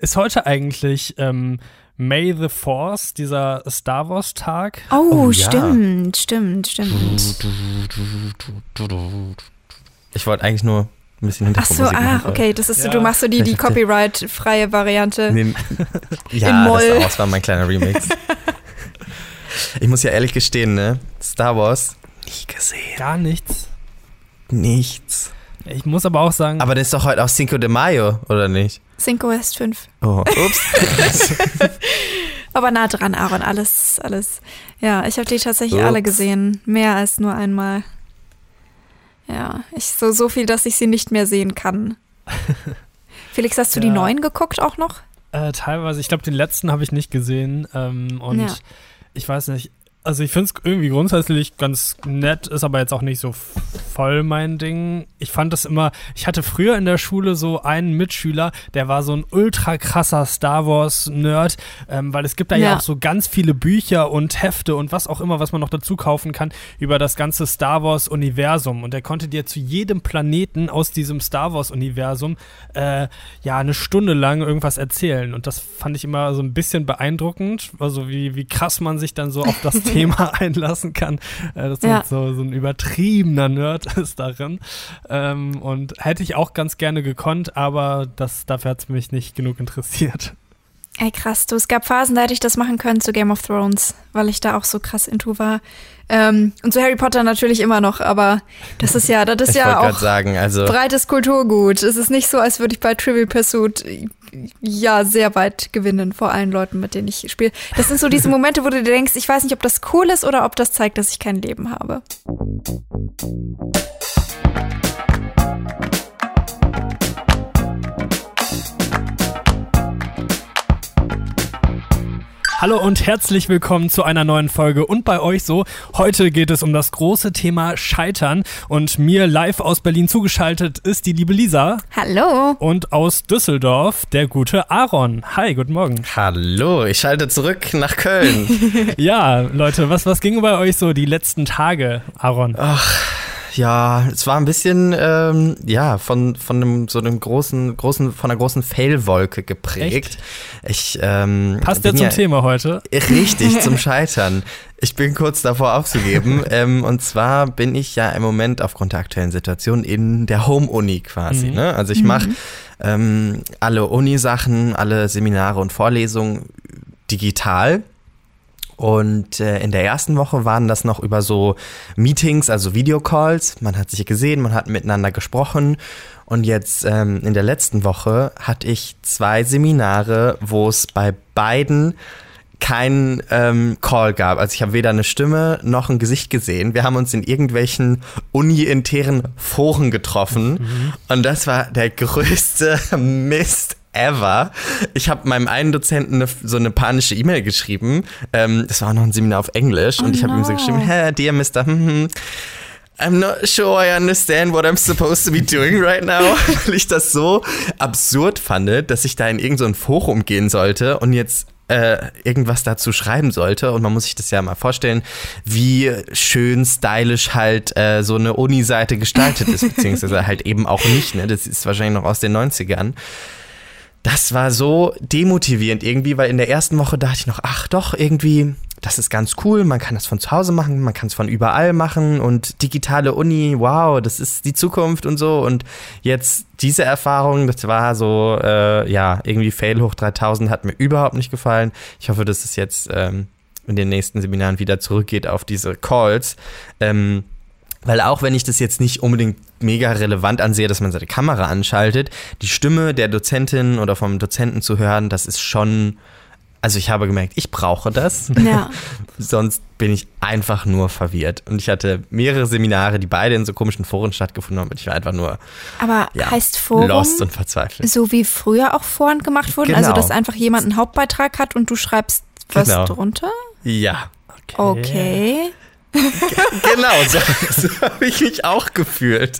ist heute eigentlich ähm, May the Force, dieser Star Wars Tag? Oh, oh ja. stimmt, stimmt, stimmt. Ich wollte eigentlich nur ein bisschen Hintergrundmusik Ach so, ah, okay, das ist ja. so, du machst so die, die Copyright-freie Variante. Nee, ja. Das, das war mein kleiner Remix. ich muss ja ehrlich gestehen, ne? Star Wars nie gesehen. Gar nichts. Nichts. Ich muss aber auch sagen. Aber das ist doch heute auch Cinco de Mayo, oder nicht? Cinco ist fünf. Oh, ups. aber nah dran, Aaron. Alles, alles. Ja, ich habe die tatsächlich ups. alle gesehen. Mehr als nur einmal. Ja, ich so, so viel, dass ich sie nicht mehr sehen kann. Felix, hast du ja. die neuen geguckt auch noch? Äh, teilweise. Ich glaube, den letzten habe ich nicht gesehen. Ähm, und ja. ich weiß nicht, also ich finde es irgendwie grundsätzlich ganz nett, ist aber jetzt auch nicht so voll mein Ding. Ich fand das immer, ich hatte früher in der Schule so einen Mitschüler, der war so ein ultra krasser Star Wars-Nerd, ähm, weil es gibt da ja. ja. auch so ganz viele Bücher und Hefte und was auch immer, was man noch dazu kaufen kann, über das ganze Star Wars-Universum. Und er konnte dir zu jedem Planeten aus diesem Star Wars-Universum äh, ja eine Stunde lang irgendwas erzählen. Und das fand ich immer so ein bisschen beeindruckend, also wie, wie krass man sich dann so auf das Thema einlassen kann. Äh, das ja. so, so ein übertriebener Nerd ist darin. Ähm, und hätte ich auch ganz gerne gekonnt, aber das, dafür hat es mich nicht genug interessiert. Ey, krass, du, es gab Phasen, da hätte ich das machen können zu Game of Thrones, weil ich da auch so krass into war. Ähm, und zu Harry Potter natürlich immer noch, aber das ist ja, das ist ja auch sagen, also breites Kulturgut. Es ist nicht so, als würde ich bei Trivial Pursuit ja sehr weit gewinnen vor allen Leuten, mit denen ich spiele. Das sind so diese Momente, wo du dir denkst, ich weiß nicht, ob das cool ist oder ob das zeigt, dass ich kein Leben habe. Hallo und herzlich willkommen zu einer neuen Folge und bei euch so. Heute geht es um das große Thema Scheitern und mir live aus Berlin zugeschaltet ist die liebe Lisa. Hallo. Und aus Düsseldorf der gute Aaron. Hi, guten Morgen. Hallo, ich schalte zurück nach Köln. ja, Leute, was, was ging bei euch so die letzten Tage, Aaron? Ach ja, es war ein bisschen, ähm, ja, von, von einem, so einem großen, großen, von einer großen Fail-Wolke geprägt. Echt? Ich, ähm, Passt ja zum ja, Thema heute. Richtig, zum Scheitern. Ich bin kurz davor aufzugeben. ähm, und zwar bin ich ja im Moment aufgrund der aktuellen Situation in der Home-Uni quasi. Mhm. Ne? Also ich mache mhm. ähm, alle Uni-Sachen, alle Seminare und Vorlesungen digital. Und äh, in der ersten Woche waren das noch über so Meetings, also Videocalls. Man hat sich gesehen, man hat miteinander gesprochen. Und jetzt ähm, in der letzten Woche hatte ich zwei Seminare, wo es bei beiden keinen ähm, Call gab. Also ich habe weder eine Stimme noch ein Gesicht gesehen. Wir haben uns in irgendwelchen uni-internen Foren getroffen. Mhm. Und das war der größte Mist ever. Ich habe meinem einen Dozenten eine, so eine panische E-Mail geschrieben. Ähm, das war auch noch ein Seminar auf Englisch. Oh und ich habe no. ihm so geschrieben, hey, dear Mr. Hm, hm, I'm not sure I understand what I'm supposed to be doing right now. Weil ich das so absurd fand, dass ich da in irgendein so Forum gehen sollte und jetzt äh, irgendwas dazu schreiben sollte. Und man muss sich das ja mal vorstellen, wie schön stylisch halt äh, so eine Uni-Seite gestaltet ist, beziehungsweise halt eben auch nicht. Ne? Das ist wahrscheinlich noch aus den 90ern das war so demotivierend irgendwie, weil in der ersten Woche dachte ich noch, ach doch, irgendwie, das ist ganz cool, man kann das von zu Hause machen, man kann es von überall machen und digitale Uni, wow, das ist die Zukunft und so. Und jetzt diese Erfahrung, das war so, äh, ja, irgendwie Fail hoch 3000, hat mir überhaupt nicht gefallen. Ich hoffe, dass es jetzt ähm, in den nächsten Seminaren wieder zurückgeht auf diese Calls. Ähm, weil auch wenn ich das jetzt nicht unbedingt mega relevant ansehe, dass man seine Kamera anschaltet, die Stimme der Dozentin oder vom Dozenten zu hören, das ist schon, also ich habe gemerkt, ich brauche das. Ja. Sonst bin ich einfach nur verwirrt. Und ich hatte mehrere Seminare, die beide in so komischen Foren stattgefunden haben. Und ich war einfach nur Aber ja, heißt Forum lost und verzweifelt. So wie früher auch Foren gemacht wurden? Also, genau. Also, dass einfach jemand einen Hauptbeitrag hat und du schreibst was genau. drunter? Ja. Okay. okay genau, so, so habe ich mich auch gefühlt.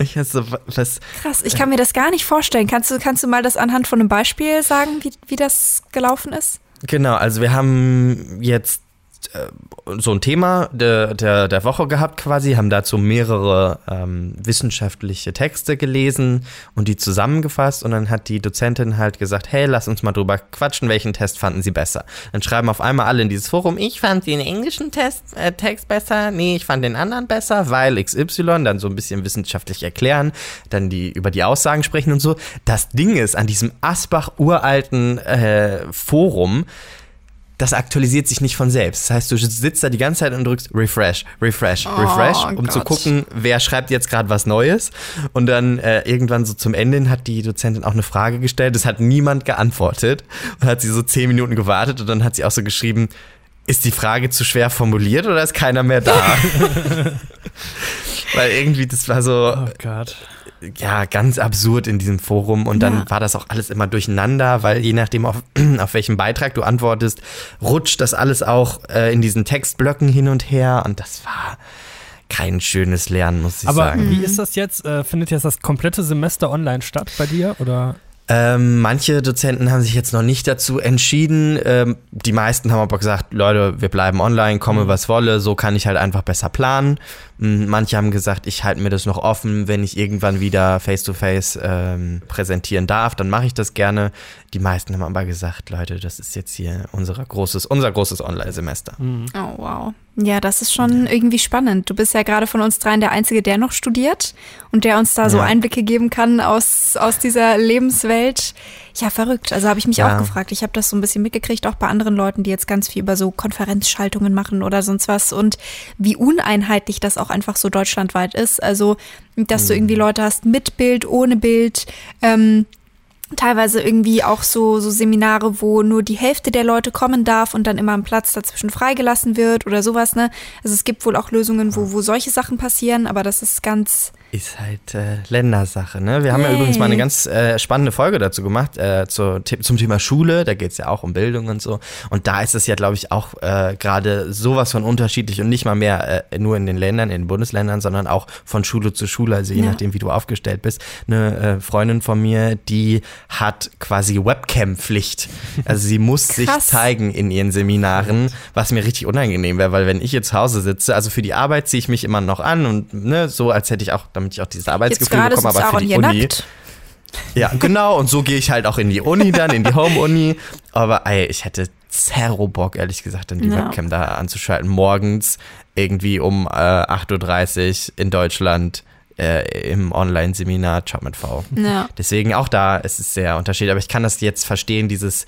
Ich so, was, Krass, ich kann mir das gar nicht vorstellen. Kannst du, kannst du mal das anhand von einem Beispiel sagen, wie, wie das gelaufen ist? Genau, also wir haben jetzt äh, so ein Thema der, der, der Woche gehabt quasi, haben dazu mehrere ähm, wissenschaftliche Texte gelesen und die zusammengefasst und dann hat die Dozentin halt gesagt, hey, lass uns mal drüber quatschen, welchen Test fanden sie besser. Dann schreiben auf einmal alle in dieses Forum, ich fand den englischen Test, äh, Text besser, nee, ich fand den anderen besser, weil XY, dann so ein bisschen wissenschaftlich erklären, dann die über die Aussagen sprechen und so. Das Ding ist, an diesem Asbach uralten äh, Forum, das aktualisiert sich nicht von selbst. Das heißt, du sitzt da die ganze Zeit und drückst Refresh, Refresh, oh, Refresh, um Gott. zu gucken, wer schreibt jetzt gerade was Neues. Und dann äh, irgendwann so zum Ende hat die Dozentin auch eine Frage gestellt. Es hat niemand geantwortet und hat sie so zehn Minuten gewartet und dann hat sie auch so geschrieben, ist die Frage zu schwer formuliert oder ist keiner mehr da? Weil irgendwie, das war so. Oh Gott ja, ganz absurd in diesem Forum und dann ja. war das auch alles immer durcheinander, weil je nachdem, auf, auf welchen Beitrag du antwortest, rutscht das alles auch äh, in diesen Textblöcken hin und her und das war kein schönes Lernen, muss ich Aber sagen. Aber wie ist das jetzt? Äh, findet jetzt das komplette Semester online statt bei dir oder? Ähm, manche Dozenten haben sich jetzt noch nicht dazu entschieden. Ähm, die meisten haben aber gesagt, Leute, wir bleiben online, komme mhm. was wolle, so kann ich halt einfach besser planen. Manche haben gesagt, ich halte mir das noch offen, wenn ich irgendwann wieder face-to-face -face, ähm, präsentieren darf, dann mache ich das gerne. Die meisten haben aber gesagt, Leute, das ist jetzt hier unser großes, unser großes Online-Semester. Mhm. Oh, wow. Ja, das ist schon ja. irgendwie spannend. Du bist ja gerade von uns dreien der Einzige, der noch studiert und der uns da ja. so Einblicke geben kann aus, aus dieser Lebenswelt. Ja, verrückt. Also habe ich mich ja. auch gefragt. Ich habe das so ein bisschen mitgekriegt, auch bei anderen Leuten, die jetzt ganz viel über so Konferenzschaltungen machen oder sonst was und wie uneinheitlich das auch einfach so deutschlandweit ist. Also, dass mhm. du irgendwie Leute hast mit Bild, ohne Bild, ähm, teilweise irgendwie auch so, so Seminare, wo nur die Hälfte der Leute kommen darf und dann immer ein Platz dazwischen freigelassen wird oder sowas, ne? Also es gibt wohl auch Lösungen, wo, wo solche Sachen passieren, aber das ist ganz, ist halt äh, Ländersache. Ne? Wir haben hey. ja übrigens mal eine ganz äh, spannende Folge dazu gemacht, äh, zu, zum Thema Schule. Da geht es ja auch um Bildung und so. Und da ist es ja, glaube ich, auch äh, gerade sowas von unterschiedlich und nicht mal mehr äh, nur in den Ländern, in den Bundesländern, sondern auch von Schule zu Schule, also je ja. nachdem, wie du aufgestellt bist. Eine äh, Freundin von mir, die hat quasi Webcam-Pflicht. Also sie muss sich zeigen in ihren Seminaren, was mir richtig unangenehm wäre, weil wenn ich jetzt zu Hause sitze, also für die Arbeit ziehe ich mich immer noch an und ne, so, als hätte ich auch damit ich auch dieses Arbeitsgefühl bekomme, aber für die Uni. Nackt. Ja, genau. Und so gehe ich halt auch in die Uni dann, in die Home-Uni. Aber ey, ich hätte zero Bock, ehrlich gesagt, dann die ja. Webcam da anzuschalten. Morgens irgendwie um äh, 8.30 Uhr in Deutschland äh, im Online-Seminar Job mit V. Ja. Deswegen auch da ist es sehr unterschiedlich. Aber ich kann das jetzt verstehen, dieses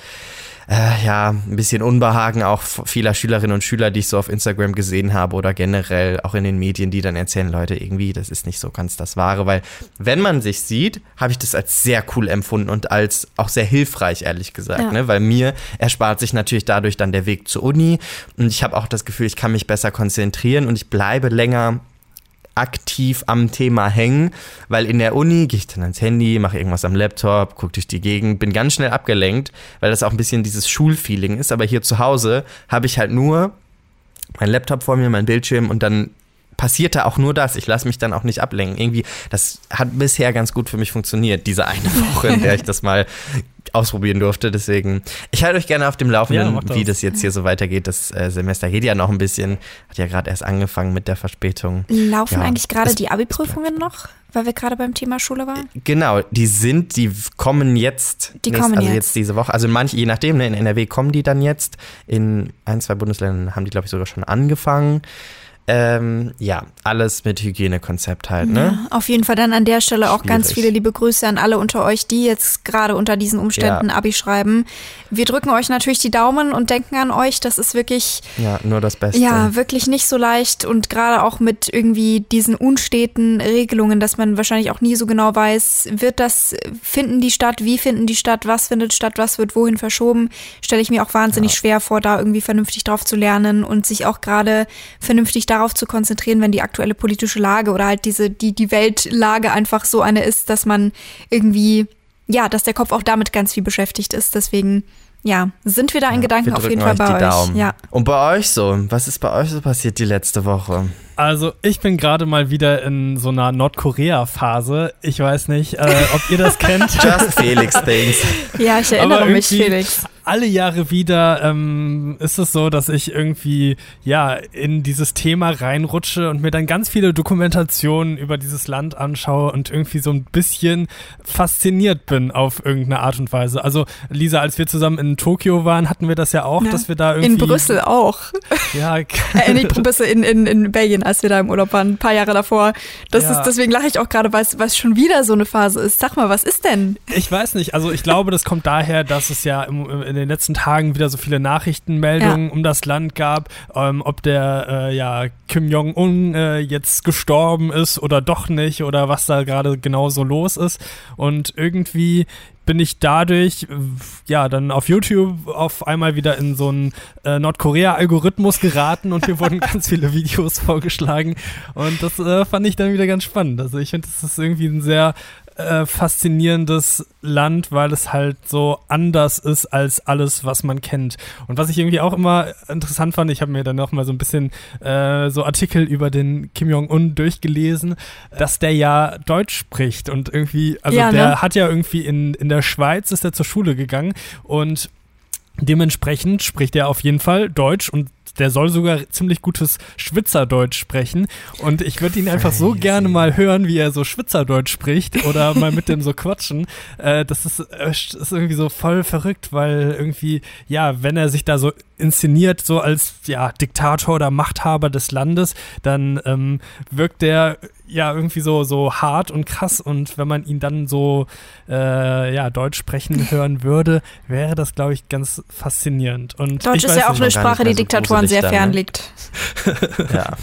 äh, ja, ein bisschen Unbehagen auch vieler Schülerinnen und Schüler, die ich so auf Instagram gesehen habe oder generell auch in den Medien, die dann erzählen, Leute, irgendwie, das ist nicht so ganz das Wahre, weil wenn man sich sieht, habe ich das als sehr cool empfunden und als auch sehr hilfreich, ehrlich gesagt, ja. ne? weil mir erspart sich natürlich dadurch dann der Weg zur Uni und ich habe auch das Gefühl, ich kann mich besser konzentrieren und ich bleibe länger aktiv am Thema hängen, weil in der Uni gehe ich dann ans Handy, mache irgendwas am Laptop, gucke durch die Gegend, bin ganz schnell abgelenkt, weil das auch ein bisschen dieses Schulfeeling ist. Aber hier zu Hause habe ich halt nur mein Laptop vor mir, mein Bildschirm und dann passiert da auch nur das. Ich lasse mich dann auch nicht ablenken. Irgendwie, das hat bisher ganz gut für mich funktioniert, diese eine Woche, in der ich das mal ausprobieren durfte. Deswegen, ich halte euch gerne auf dem Laufenden, ja, das. wie das jetzt hier so weitergeht. Das äh, Semester geht ja noch ein bisschen, hat ja gerade erst angefangen mit der Verspätung. Laufen ja, eigentlich gerade die Abi-Prüfungen noch? Weil wir gerade beim Thema Schule waren? Genau, die sind, die kommen jetzt. Die nächst, kommen also jetzt. jetzt diese Woche. Also manche, je nachdem, ne, in NRW kommen die dann jetzt. In ein, zwei Bundesländern haben die, glaube ich, sogar schon angefangen. Ähm, ja, alles mit Hygienekonzept halt, ne? Ja, auf jeden Fall dann an der Stelle auch Schwierig. ganz viele liebe Grüße an alle unter euch, die jetzt gerade unter diesen Umständen ja. Abi schreiben. Wir drücken euch natürlich die Daumen und denken an euch. Das ist wirklich. Ja, nur das Beste. Ja, wirklich nicht so leicht und gerade auch mit irgendwie diesen unsteten Regelungen, dass man wahrscheinlich auch nie so genau weiß, wird das, finden die statt, wie finden die statt, was findet statt, was wird wohin verschoben, stelle ich mir auch wahnsinnig ja. schwer vor, da irgendwie vernünftig drauf zu lernen und sich auch gerade vernünftig da darauf zu konzentrieren, wenn die aktuelle politische Lage oder halt diese, die, die Weltlage einfach so eine ist, dass man irgendwie, ja, dass der Kopf auch damit ganz viel beschäftigt ist. Deswegen, ja, sind wir da in ja, Gedanken auf jeden Fall bei euch. Daumen. Ja. Und bei euch so, was ist bei euch so passiert die letzte Woche? Also ich bin gerade mal wieder in so einer Nordkorea-Phase. Ich weiß nicht, äh, ob ihr das kennt. Just Felix Things. Ja, ich erinnere mich, Felix alle Jahre wieder ähm, ist es so, dass ich irgendwie ja in dieses Thema reinrutsche und mir dann ganz viele Dokumentationen über dieses Land anschaue und irgendwie so ein bisschen fasziniert bin auf irgendeine Art und Weise. Also Lisa, als wir zusammen in Tokio waren, hatten wir das ja auch, ja. dass wir da irgendwie in Brüssel auch. Ja, äh, nicht Brüssel in, in, in Belgien, als wir da im Urlaub waren, ein paar Jahre davor. Das ja. ist deswegen lache ich auch gerade, weil es schon wieder so eine Phase ist. Sag mal, was ist denn? Ich weiß nicht. Also ich glaube, das kommt daher, dass es ja im, in den letzten Tagen wieder so viele Nachrichtenmeldungen ja. um das Land gab, ähm, ob der äh, ja Kim Jong Un äh, jetzt gestorben ist oder doch nicht oder was da gerade genau so los ist. Und irgendwie bin ich dadurch ja dann auf YouTube auf einmal wieder in so einen äh, Nordkorea-Algorithmus geraten und mir wurden ganz viele Videos vorgeschlagen und das äh, fand ich dann wieder ganz spannend. Also ich finde, das ist irgendwie ein sehr äh, faszinierendes Land, weil es halt so anders ist als alles, was man kennt. Und was ich irgendwie auch immer interessant fand, ich habe mir dann noch mal so ein bisschen äh, so Artikel über den Kim Jong-un durchgelesen, dass der ja Deutsch spricht und irgendwie, also ja, der ne? hat ja irgendwie in, in der Schweiz ist er zur Schule gegangen und Dementsprechend spricht er auf jeden Fall Deutsch und der soll sogar ziemlich gutes Schwitzerdeutsch sprechen. Und ich würde ihn einfach so gerne mal hören, wie er so Schwitzerdeutsch spricht oder mal mit dem so quatschen. Äh, das ist, äh, ist irgendwie so voll verrückt, weil irgendwie, ja, wenn er sich da so inszeniert, so als ja, Diktator oder Machthaber des Landes, dann ähm, wirkt der ja irgendwie so, so hart und krass und wenn man ihn dann so äh, ja, Deutsch sprechen hören würde, wäre das, glaube ich, ganz faszinierend. Und Deutsch ist ja auch eine Sprache, die Diktatoren sehr fern ne? liegt. ja.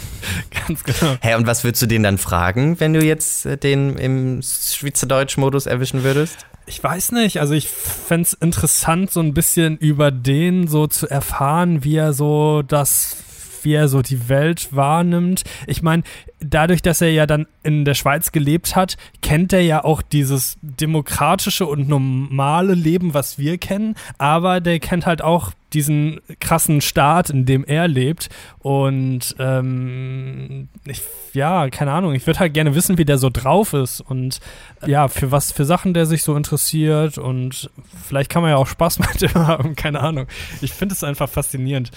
ganz genau. Hä, hey, und was würdest du den dann fragen, wenn du jetzt äh, den im Schweizerdeutsch-Modus erwischen würdest? Ich weiß nicht, also ich fände es interessant, so ein bisschen über den so zu erfahren, wie er so das wie er so die Welt wahrnimmt. Ich meine, dadurch, dass er ja dann in der Schweiz gelebt hat, kennt er ja auch dieses demokratische und normale Leben, was wir kennen, aber der kennt halt auch diesen krassen Staat, in dem er lebt. Und ähm, ich, ja, keine Ahnung, ich würde halt gerne wissen, wie der so drauf ist und ja, für was für Sachen der sich so interessiert und vielleicht kann man ja auch Spaß mit dem haben, keine Ahnung. Ich finde es einfach faszinierend.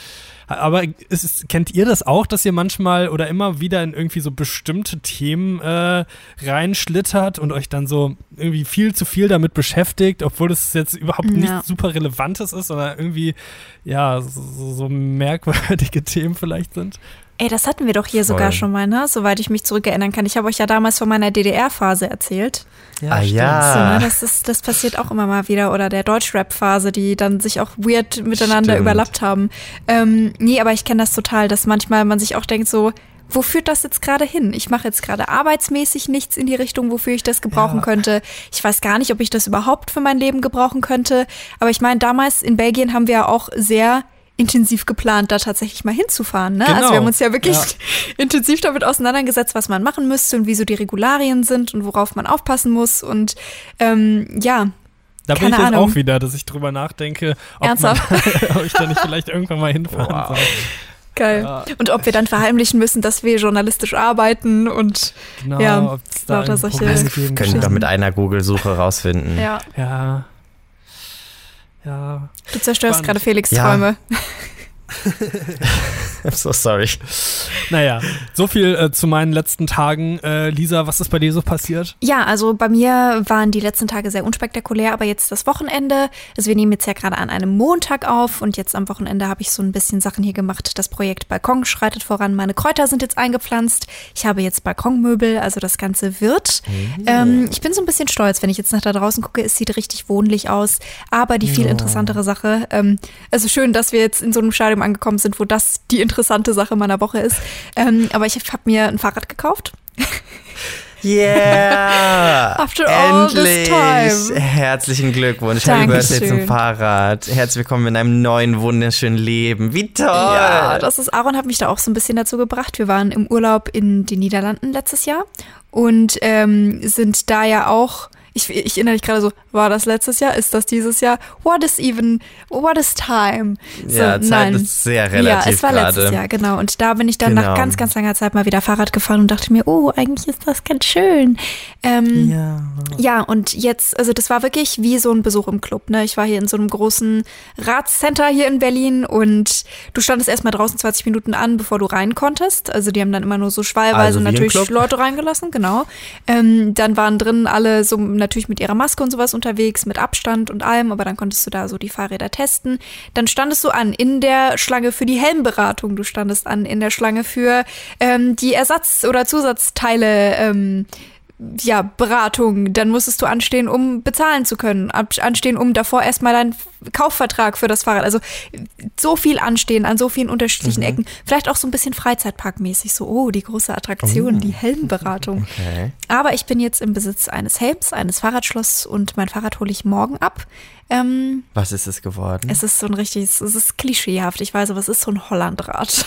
Aber ist, kennt ihr das auch, dass ihr manchmal oder immer wieder in irgendwie so bestimmte Themen äh, reinschlittert und euch dann so irgendwie viel zu viel damit beschäftigt, obwohl es jetzt überhaupt ja. nichts super Relevantes ist, sondern irgendwie, ja, so, so merkwürdige Themen vielleicht sind? Ey, das hatten wir doch hier Voll. sogar schon mal, ne? Soweit ich mich zurückerinnern kann. Ich habe euch ja damals von meiner DDR-Phase erzählt. Ja, ah, ja. So, ne? das, ist, das passiert auch immer mal wieder. Oder der Deutschrap-Phase, die dann sich auch weird miteinander stimmt. überlappt haben. Ähm, nee, aber ich kenne das total, dass manchmal man sich auch denkt so, wo führt das jetzt gerade hin? Ich mache jetzt gerade arbeitsmäßig nichts in die Richtung, wofür ich das gebrauchen ja. könnte. Ich weiß gar nicht, ob ich das überhaupt für mein Leben gebrauchen könnte. Aber ich meine, damals in Belgien haben wir ja auch sehr intensiv geplant, da tatsächlich mal hinzufahren. Ne? Genau. Also wir haben uns ja wirklich ja. intensiv damit auseinandergesetzt, was man machen müsste und wie so die Regularien sind und worauf man aufpassen muss. Und ähm, ja, da bin ich jetzt Ahnung. auch wieder, dass ich drüber nachdenke, ob, man, ob ich da nicht vielleicht irgendwann mal hinfahren wow. soll. Geil. Ja. Und ob wir dann verheimlichen müssen, dass wir journalistisch arbeiten und genau, ja, lauter solche Können wir mit einer Google-Suche rausfinden. Ja. Ja. Ja. Du zerstörst gerade Felix Träume. I'm so sorry. Naja, so viel äh, zu meinen letzten Tagen. Äh, Lisa, was ist bei dir so passiert? Ja, also bei mir waren die letzten Tage sehr unspektakulär, aber jetzt das Wochenende. Also wir nehmen jetzt ja gerade an einem Montag auf und jetzt am Wochenende habe ich so ein bisschen Sachen hier gemacht. Das Projekt Balkon schreitet voran. Meine Kräuter sind jetzt eingepflanzt. Ich habe jetzt Balkonmöbel, also das Ganze wird. Mhm. Ähm, ich bin so ein bisschen stolz, wenn ich jetzt nach da draußen gucke. Es sieht richtig wohnlich aus. Aber die viel interessantere Sache, ähm, also schön, dass wir jetzt in so einem Stadium angekommen sind, wo das die interessante Sache meiner Woche ist. Ähm, aber ich habe mir ein Fahrrad gekauft. Yeah! After all Endlich! This time. Herzlichen Glückwunsch. Happy Birthday zum Fahrrad. Herzlich willkommen in einem neuen, wunderschönen Leben. Wie toll! Ja, das ist, Aaron hat mich da auch so ein bisschen dazu gebracht. Wir waren im Urlaub in den Niederlanden letztes Jahr und ähm, sind da ja auch Ich, ich erinnere mich gerade so, war das letztes Jahr? Ist das dieses Jahr? What is even, what is time? So, ja, Zeit nein. ist sehr relativ Ja, es war grade. letztes Jahr, genau. Und da bin ich dann genau. nach ganz, ganz langer Zeit mal wieder Fahrrad gefahren und dachte mir, oh, eigentlich ist das ganz schön. Ähm, ja. Ja, und jetzt, also das war wirklich wie so ein Besuch im Club. Ne? Ich war hier in so einem großen Ratscenter hier in Berlin und du standest erstmal draußen 20 Minuten an, bevor du rein konntest. Also die haben dann immer nur so schwallweise also natürlich Leute reingelassen, genau. Ähm, dann waren drin alle so natürlich mit ihrer Maske und sowas unterwegs, mit Abstand und allem, aber dann konntest du da so die Fahrräder testen. Dann standest du an in der Schlange für die Helmberatung, du standest an in der Schlange für ähm, die Ersatz- oder Zusatzteile. Ähm, ja, Beratung, dann musstest du anstehen, um bezahlen zu können, anstehen, um davor erstmal deinen Kaufvertrag für das Fahrrad. Also so viel anstehen an so vielen unterschiedlichen mhm. Ecken. Vielleicht auch so ein bisschen Freizeitparkmäßig, so, oh, die große Attraktion, oh. die Helmberatung. Okay. Aber ich bin jetzt im Besitz eines Helms, eines Fahrradschlosses und mein Fahrrad hole ich morgen ab. Ähm, was ist es geworden? Es ist so ein richtiges, es ist klischeehaft. Ich weiß aber, es ist so ein Hollandrad.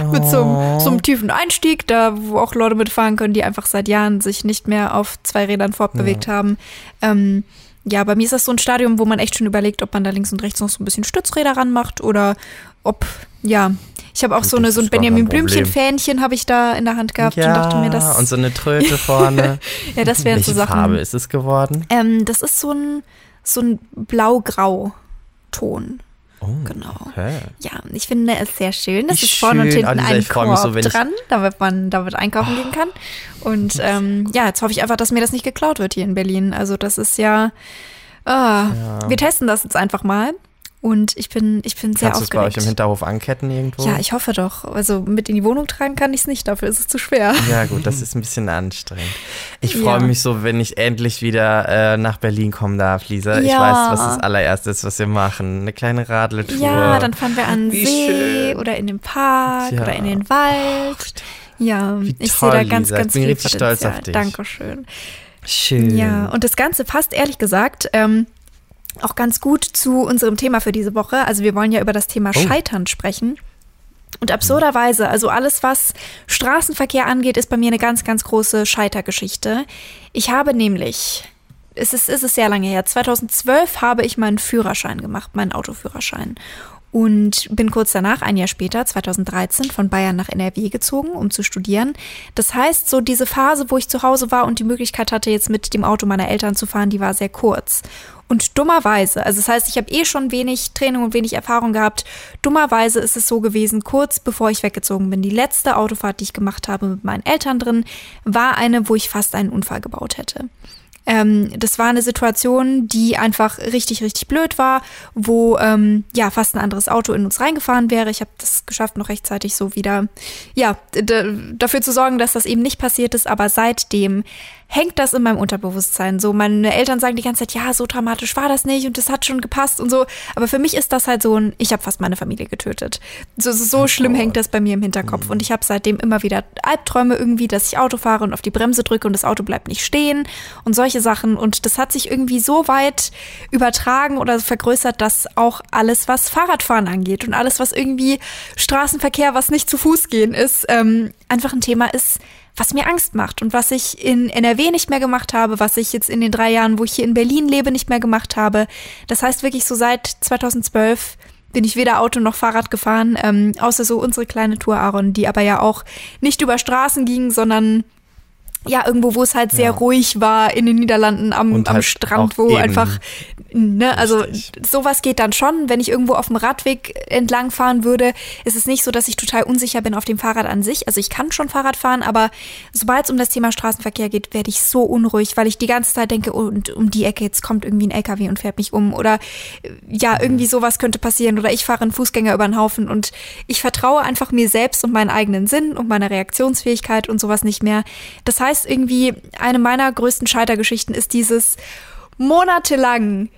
Oh. mit so einem, so einem, tiefen Einstieg, da wo auch Leute mitfahren können, die einfach seit Jahren sich nicht mehr auf zwei Rädern fortbewegt ja. haben. Ähm, ja, bei mir ist das so ein Stadium, wo man echt schon überlegt, ob man da links und rechts noch so ein bisschen Stützräder ranmacht oder ob, ja, ich habe auch so, eine, so ein Benjamin Blümchen-Fähnchen habe ich da in der Hand gehabt ja, und dachte mir, das. Und so eine Tröte vorne. ja, das wären so Sachen. Welche Farbe ist es geworden? Ähm, das ist so ein, so ein blau-grau-Ton. Oh, genau. Okay. Ja, ich finde es sehr schön. Das ist vorne und hinten Alisa, ein Korb so, dran, damit man damit einkaufen oh. gehen kann. Und ähm, ja, jetzt hoffe ich einfach, dass mir das nicht geklaut wird hier in Berlin. Also das ist ja, oh, ja. wir testen das jetzt einfach mal. Und ich bin, ich bin sehr Kannst aufgeregt. Kannst du es bei euch im Hinterhof anketten irgendwo? Ja, ich hoffe doch. Also mit in die Wohnung tragen kann ich es nicht, dafür ist es zu schwer. Ja gut, das ist ein bisschen anstrengend. Ich freue ja. mich so, wenn ich endlich wieder äh, nach Berlin kommen darf, Lisa. Ja. Ich weiß, was das allererste ist, was wir machen. Eine kleine Radletour. Ja, dann fahren wir an den See schön. oder in den Park ja. oder in den Wald. Ja, Wie ich sehe da ganz, Lisa. ganz ich bin richtig Potenzial. stolz auf dich. Dankeschön. Schön. Ja, und das Ganze passt ehrlich gesagt ähm, auch ganz gut zu unserem Thema für diese Woche. Also wir wollen ja über das Thema oh. Scheitern sprechen. Und absurderweise, also alles, was Straßenverkehr angeht, ist bei mir eine ganz, ganz große Scheitergeschichte. Ich habe nämlich, es ist, es ist sehr lange her, 2012 habe ich meinen Führerschein gemacht, meinen Autoführerschein und bin kurz danach, ein Jahr später, 2013, von Bayern nach NRW gezogen, um zu studieren. Das heißt, so diese Phase, wo ich zu Hause war und die Möglichkeit hatte, jetzt mit dem Auto meiner Eltern zu fahren, die war sehr kurz. Und dummerweise, also das heißt, ich habe eh schon wenig Training und wenig Erfahrung gehabt. Dummerweise ist es so gewesen, kurz bevor ich weggezogen bin. Die letzte Autofahrt, die ich gemacht habe mit meinen Eltern drin, war eine, wo ich fast einen Unfall gebaut hätte. Ähm, das war eine Situation, die einfach richtig, richtig blöd war, wo ähm, ja fast ein anderes Auto in uns reingefahren wäre. Ich habe das geschafft, noch rechtzeitig so wieder ja dafür zu sorgen, dass das eben nicht passiert ist. Aber seitdem hängt das in meinem Unterbewusstsein. So, meine Eltern sagen die ganze Zeit, ja, so dramatisch war das nicht und das hat schon gepasst und so. Aber für mich ist das halt so ein, ich habe fast meine Familie getötet. So, so schlimm hängt das bei mir im Hinterkopf. Mhm. Und ich habe seitdem immer wieder Albträume irgendwie, dass ich Auto fahre und auf die Bremse drücke und das Auto bleibt nicht stehen und solche Sachen. Und das hat sich irgendwie so weit übertragen oder vergrößert, dass auch alles, was Fahrradfahren angeht und alles, was irgendwie Straßenverkehr, was nicht zu Fuß gehen ist, ähm, einfach ein Thema ist, was mir Angst macht und was ich in NRW nicht mehr gemacht habe, was ich jetzt in den drei Jahren, wo ich hier in Berlin lebe, nicht mehr gemacht habe. Das heißt wirklich so seit 2012 bin ich weder Auto noch Fahrrad gefahren, ähm, außer so unsere kleine Tour Aaron, die aber ja auch nicht über Straßen ging, sondern ja, irgendwo, wo es halt sehr ja. ruhig war in den Niederlanden am, am halt Strand, wo einfach, ne, also Richtig. sowas geht dann schon. Wenn ich irgendwo auf dem Radweg entlang fahren würde, ist es nicht so, dass ich total unsicher bin auf dem Fahrrad an sich. Also ich kann schon Fahrrad fahren, aber sobald es um das Thema Straßenverkehr geht, werde ich so unruhig, weil ich die ganze Zeit denke, oh, und um die Ecke jetzt kommt irgendwie ein LKW und fährt mich um oder ja, irgendwie sowas könnte passieren oder ich fahre einen Fußgänger über den Haufen und ich vertraue einfach mir selbst und meinen eigenen Sinn und meiner Reaktionsfähigkeit und sowas nicht mehr. Das heißt, heißt irgendwie, eine meiner größten Scheitergeschichten ist dieses monatelang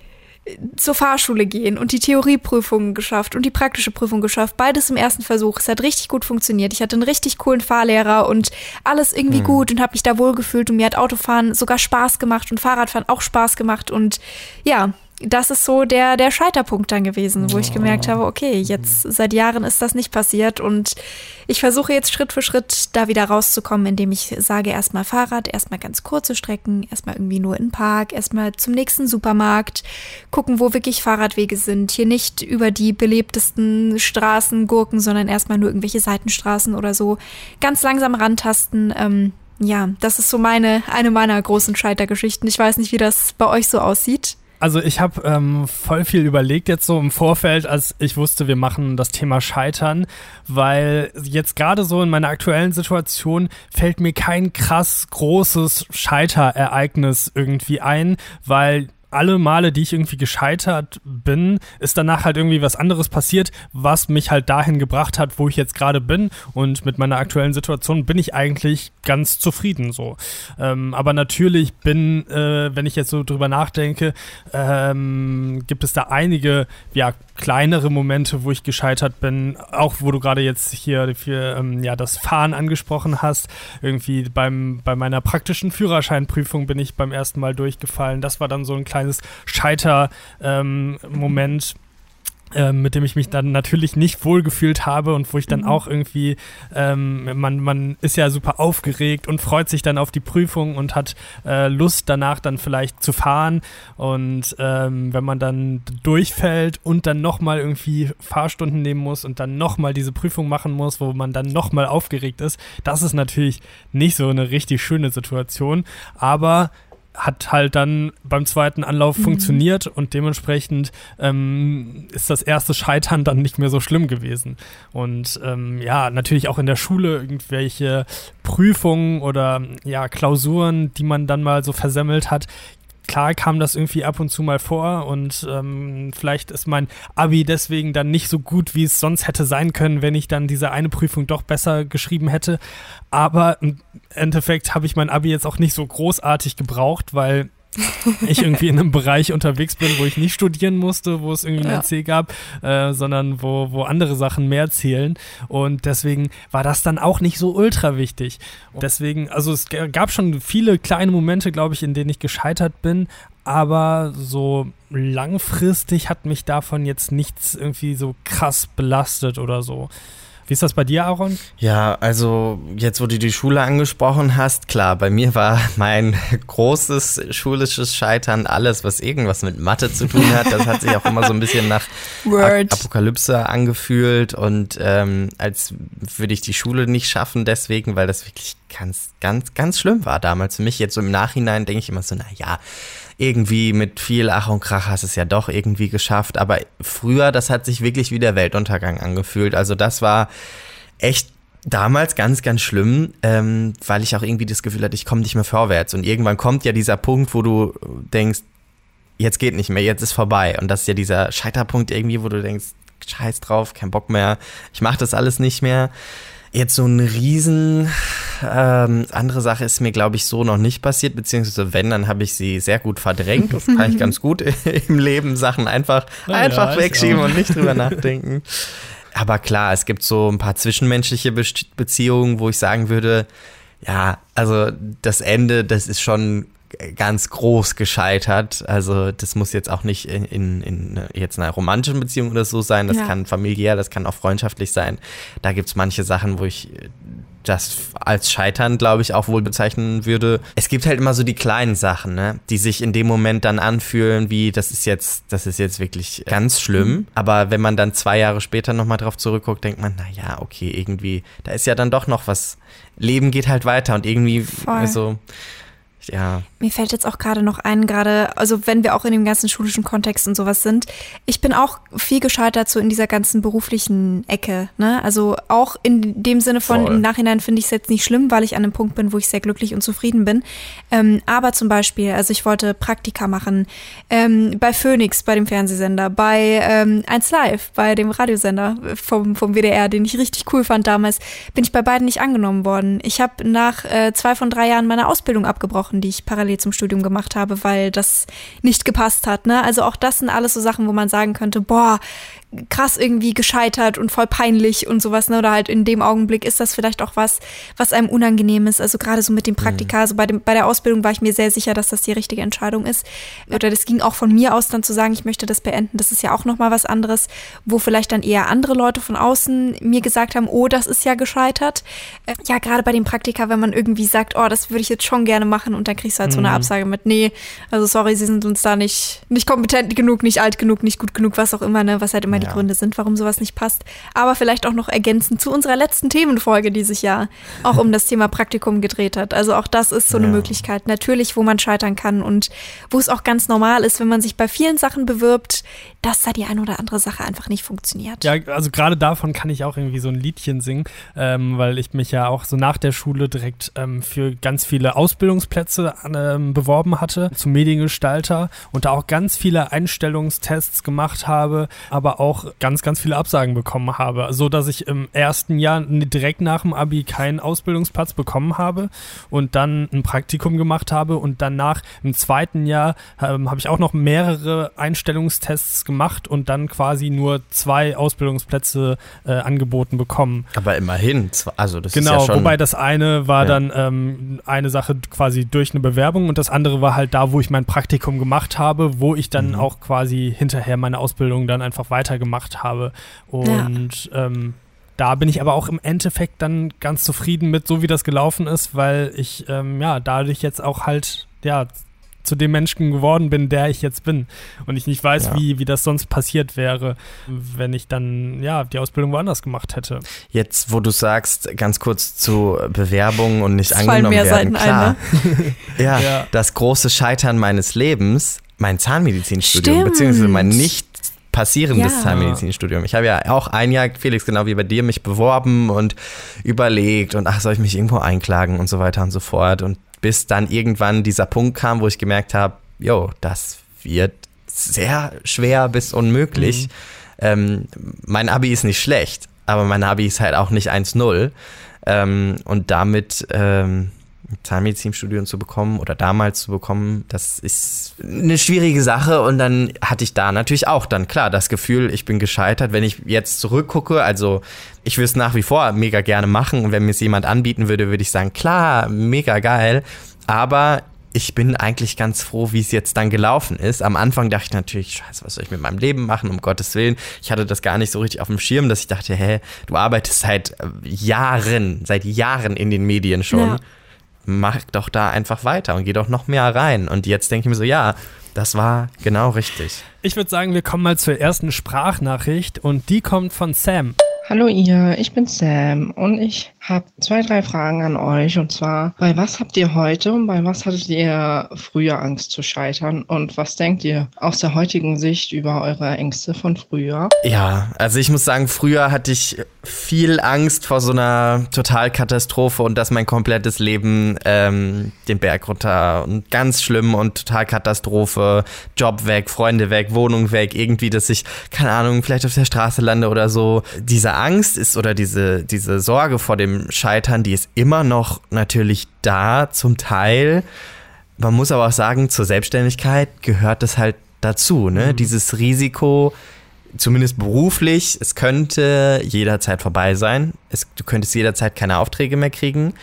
zur Fahrschule gehen und die Theorieprüfung geschafft und die praktische Prüfung geschafft. Beides im ersten Versuch. Es hat richtig gut funktioniert. Ich hatte einen richtig coolen Fahrlehrer und alles irgendwie hm. gut und habe mich da wohl gefühlt und mir hat Autofahren sogar Spaß gemacht und Fahrradfahren auch Spaß gemacht und ja, das ist so der, der Scheiterpunkt dann gewesen, wo ich gemerkt habe, okay, jetzt seit Jahren ist das nicht passiert und ich versuche jetzt Schritt für Schritt da wieder rauszukommen, indem ich sage, erstmal Fahrrad, erstmal ganz kurze Strecken, erstmal irgendwie nur in den Park, erstmal zum nächsten Supermarkt, gucken, wo wirklich Fahrradwege sind, hier nicht über die belebtesten Straßen gurken, sondern erstmal nur irgendwelche Seitenstraßen oder so, ganz langsam rantasten, ähm, ja, das ist so meine, eine meiner großen Scheitergeschichten. Ich weiß nicht, wie das bei euch so aussieht. Also ich habe ähm, voll viel überlegt jetzt so im Vorfeld, als ich wusste, wir machen das Thema Scheitern, weil jetzt gerade so in meiner aktuellen Situation fällt mir kein krass großes Scheiterereignis irgendwie ein, weil alle Male, die ich irgendwie gescheitert bin, ist danach halt irgendwie was anderes passiert, was mich halt dahin gebracht hat, wo ich jetzt gerade bin. Und mit meiner aktuellen Situation bin ich eigentlich ganz zufrieden so. Ähm, aber natürlich bin, äh, wenn ich jetzt so drüber nachdenke, ähm, gibt es da einige, ja, kleinere Momente, wo ich gescheitert bin, auch wo du gerade jetzt hier für, ähm, ja, das Fahren angesprochen hast. Irgendwie beim, bei meiner praktischen Führerscheinprüfung bin ich beim ersten Mal durchgefallen. Das war dann so ein kleines Scheiter-Moment. Ähm, mit dem ich mich dann natürlich nicht wohlgefühlt habe und wo ich dann mhm. auch irgendwie, ähm, man, man ist ja super aufgeregt und freut sich dann auf die Prüfung und hat äh, Lust danach dann vielleicht zu fahren und ähm, wenn man dann durchfällt und dann nochmal irgendwie Fahrstunden nehmen muss und dann nochmal diese Prüfung machen muss, wo man dann nochmal aufgeregt ist, das ist natürlich nicht so eine richtig schöne Situation, aber hat halt dann beim zweiten Anlauf mhm. funktioniert und dementsprechend ähm, ist das erste Scheitern dann nicht mehr so schlimm gewesen. Und ähm, ja, natürlich auch in der Schule irgendwelche Prüfungen oder ja, Klausuren, die man dann mal so versemmelt hat, klar kam das irgendwie ab und zu mal vor und ähm, vielleicht ist mein Abi deswegen dann nicht so gut, wie es sonst hätte sein können, wenn ich dann diese eine Prüfung doch besser geschrieben hätte. Aber im Endeffekt habe ich mein Abi jetzt auch nicht so großartig gebraucht, weil ich irgendwie in einem Bereich unterwegs bin, wo ich nicht studieren musste, wo es irgendwie ja. C gab, äh, sondern wo, wo andere Sachen mehr zählen. Und deswegen war das dann auch nicht so ultra wichtig. Deswegen, also es gab schon viele kleine Momente, glaube ich, in denen ich gescheitert bin, aber so langfristig hat mich davon jetzt nichts irgendwie so krass belastet oder so. Wie ist das bei dir, Aaron? Ja, also jetzt, wo du die Schule angesprochen hast, klar, bei mir war mein großes schulisches Scheitern alles, was irgendwas mit Mathe zu tun hat. Das hat sich auch immer so ein bisschen nach Word. Apokalypse angefühlt und ähm, als würde ich die Schule nicht schaffen deswegen, weil das wirklich ganz, ganz, ganz schlimm war damals für mich. Jetzt so im Nachhinein denke ich immer so, na ja, irgendwie mit viel Ach und Krach hast es ja doch irgendwie geschafft. Aber früher, das hat sich wirklich wie der Weltuntergang angefühlt. Also das war echt damals ganz, ganz schlimm, ähm, weil ich auch irgendwie das Gefühl hatte, ich komme nicht mehr vorwärts. Und irgendwann kommt ja dieser Punkt, wo du denkst, jetzt geht nicht mehr, jetzt ist vorbei. Und das ist ja dieser Scheiterpunkt irgendwie, wo du denkst, scheiß drauf, kein Bock mehr, ich mache das alles nicht mehr. Jetzt so ein Riesen, ähm, andere Sache ist mir, glaube ich, so noch nicht passiert, beziehungsweise wenn, dann habe ich sie sehr gut verdrängt. Das kann ich ganz gut im Leben, Sachen einfach, ja, einfach ja, wegschieben und nicht drüber nachdenken. Aber klar, es gibt so ein paar zwischenmenschliche Be Beziehungen, wo ich sagen würde, ja, also das Ende, das ist schon ganz groß gescheitert. Also das muss jetzt auch nicht in, in, in jetzt einer romantischen Beziehung oder so sein. Das ja. kann familiär, das kann auch freundschaftlich sein. Da gibt es manche Sachen, wo ich das als Scheitern, glaube ich, auch wohl bezeichnen würde. Es gibt halt immer so die kleinen Sachen, ne, die sich in dem Moment dann anfühlen, wie das ist jetzt, das ist jetzt wirklich ganz schlimm. Mhm. Aber wenn man dann zwei Jahre später nochmal drauf zurückguckt, denkt man, na ja, okay, irgendwie, da ist ja dann doch noch was. Leben geht halt weiter und irgendwie, Voll. also ja. Mir fällt jetzt auch gerade noch ein, gerade, also wenn wir auch in dem ganzen schulischen Kontext und sowas sind, ich bin auch viel gescheitert so in dieser ganzen beruflichen Ecke, ne? Also auch in dem Sinne von, Voll. im Nachhinein finde ich es jetzt nicht schlimm, weil ich an einem Punkt bin, wo ich sehr glücklich und zufrieden bin. Ähm, aber zum Beispiel, also ich wollte Praktika machen ähm, bei Phoenix, bei dem Fernsehsender, bei ähm, 1 Live, bei dem Radiosender vom, vom WDR, den ich richtig cool fand damals, bin ich bei beiden nicht angenommen worden. Ich habe nach äh, zwei von drei Jahren meine Ausbildung abgebrochen abgebrochen, die ich parallel zum Studium gemacht habe, weil das nicht gepasst hat. Ne? Also auch das sind alles so Sachen, wo man sagen könnte, boah, krass irgendwie gescheitert und voll peinlich und sowas, ne? Oder halt in dem Augenblick ist das vielleicht auch was, was einem unangenehm ist. Also gerade so mit dem. Praktika, mhm. also bei, dem, bei der Ausbildung war ich mir sehr sicher, dass das die richtige Entscheidung ist. Oder das ging auch von mir aus dann zu sagen, ich möchte das beenden. Das ist ja auch nochmal was anderes, wo vielleicht dann eher andere Leute von außen mir gesagt haben, oh, das ist ja gescheitert. Äh, ja, gerade bei dem Praktika, wenn man irgendwie sagt, oh, das würde ich jetzt schon gerne machen und dann kriegst du halt mhm. so eine mhm. Absage mit, nee, also sorry, sie sind uns da nicht, nicht kompetent genug, nicht alt genug, nicht gut genug, was auch immer, ne? Was halt immer immer die Gründe sind, warum sowas nicht passt. Aber vielleicht auch noch ergänzend zu unserer letzten Themenfolge, die sich ja auch um das Thema Praktikum gedreht hat. Also auch das ist so eine ja. Möglichkeit, natürlich, wo man scheitern kann und wo es auch ganz normal ist, wenn man sich bei vielen Sachen bewirbt, dass da die eine oder andere Sache einfach nicht funktioniert. Ja, also gerade davon kann ich auch irgendwie so ein Liedchen singen, ähm, weil ich mich ja auch so nach der Schule direkt ähm, für ganz viele Ausbildungsplätze ähm, beworben hatte zum Mediengestalter und da auch ganz viele Einstellungstests gemacht habe, aber auch ganz, ganz viele Absagen bekommen habe. So dass ich im ersten Jahr direkt nach dem Abi keinen Ausbildungsplatz bekommen habe und dann ein Praktikum gemacht habe und danach im zweiten Jahr ähm, habe ich auch noch mehrere Einstellungstests gemacht und dann quasi nur zwei Ausbildungsplätze äh, angeboten bekommen. Aber immerhin, also das genau, ist ja schon wobei das eine war ja. dann ähm, eine Sache quasi durch eine Bewerbung und das andere war halt da, wo ich mein Praktikum gemacht habe, wo ich dann mhm. auch quasi hinterher meine Ausbildung dann einfach weiter weitergemacht habe. Und ja. ähm, da bin ich aber auch im Endeffekt dann ganz zufrieden mit, so wie das gelaufen ist, weil ich ähm, ja dadurch jetzt auch halt ja zu dem Menschen geworden bin, der ich jetzt bin. Und ich nicht weiß, ja. wie, wie das sonst passiert wäre, wenn ich dann ja die Ausbildung woanders gemacht hätte. Jetzt, wo du sagst, ganz kurz zu Bewerbungen und nicht es angenommen werden, Seiten klar. Ein, ne? ja, ja, das große Scheitern meines Lebens, mein Zahnmedizinstudium, Stimmt. beziehungsweise mein nicht passierendes ja. Zahnmedizinstudium. Ich habe ja auch ein Jahr, Felix, genau wie bei dir, mich beworben und überlegt und ach, soll ich mich irgendwo einklagen und so weiter und so fort. Und bis dann irgendwann dieser Punkt kam, wo ich gemerkt habe, jo, das wird sehr schwer bis unmöglich. Mhm. Ähm, mein Abi ist nicht schlecht, aber mein Abi ist halt auch nicht 1-0. Ähm, und damit ähm, Zahnmedizinstudium zu bekommen oder damals zu bekommen, das ist eine schwierige Sache. Und dann hatte ich da natürlich auch dann klar das Gefühl, ich bin gescheitert. Wenn ich jetzt zurückgucke, also ich würde es nach wie vor mega gerne machen. Und wenn mir es jemand anbieten würde, würde ich sagen, klar, mega geil. Aber ich bin eigentlich ganz froh, wie es jetzt dann gelaufen ist. Am Anfang dachte ich natürlich, scheiße, was soll ich mit meinem Leben machen, um Gottes Willen. Ich hatte das gar nicht so richtig auf dem Schirm, dass ich dachte, hä, du arbeitest seit Jahren, seit Jahren in den Medien schon. Ja mach doch da einfach weiter und geh doch noch mehr rein. Und jetzt denke ich mir so, ja, das war genau richtig. Ich würde sagen, wir kommen mal zur ersten Sprachnachricht und die kommt von Sam. Hallo ihr, ich bin Sam und ich habe zwei, drei Fragen an euch. Und zwar, bei was habt ihr heute und bei was hattet ihr früher Angst zu scheitern? Und was denkt ihr aus der heutigen Sicht über eure Ängste von früher? Ja, also ich muss sagen, früher hatte ich viel Angst vor so einer Totalkatastrophe und dass mein komplettes Leben ähm, den Berg runter und ganz schlimm und Totalkatastrophe, Job weg, Freunde weg, Wohnung weg, irgendwie, dass ich, keine Ahnung, vielleicht auf der Straße lande oder so. Diese Angst ist oder diese, diese Sorge vor dem Scheitern, die ist immer noch natürlich da, zum Teil. Man muss aber auch sagen, zur Selbstständigkeit gehört das halt dazu, ne? Mhm. Dieses Risiko, zumindest beruflich, es könnte jederzeit vorbei sein. Es, du könntest jederzeit keine Aufträge mehr kriegen.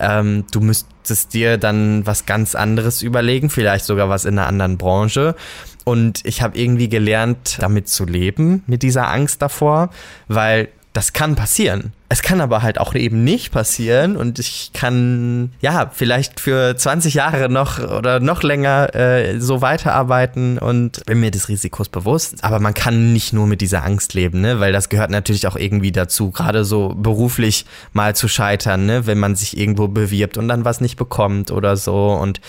Ähm, du müsstest dir dann was ganz anderes überlegen, vielleicht sogar was in einer anderen Branche. Und ich habe irgendwie gelernt, damit zu leben, mit dieser Angst davor, weil das kann passieren. Es kann aber halt auch eben nicht passieren und ich kann, ja, vielleicht für 20 Jahre noch oder noch länger äh, so weiterarbeiten und bin mir des Risikos bewusst. Aber man kann nicht nur mit dieser Angst leben, ne? weil das gehört natürlich auch irgendwie dazu, gerade so beruflich mal zu scheitern, ne? wenn man sich irgendwo bewirbt und dann was nicht bekommt oder so. Und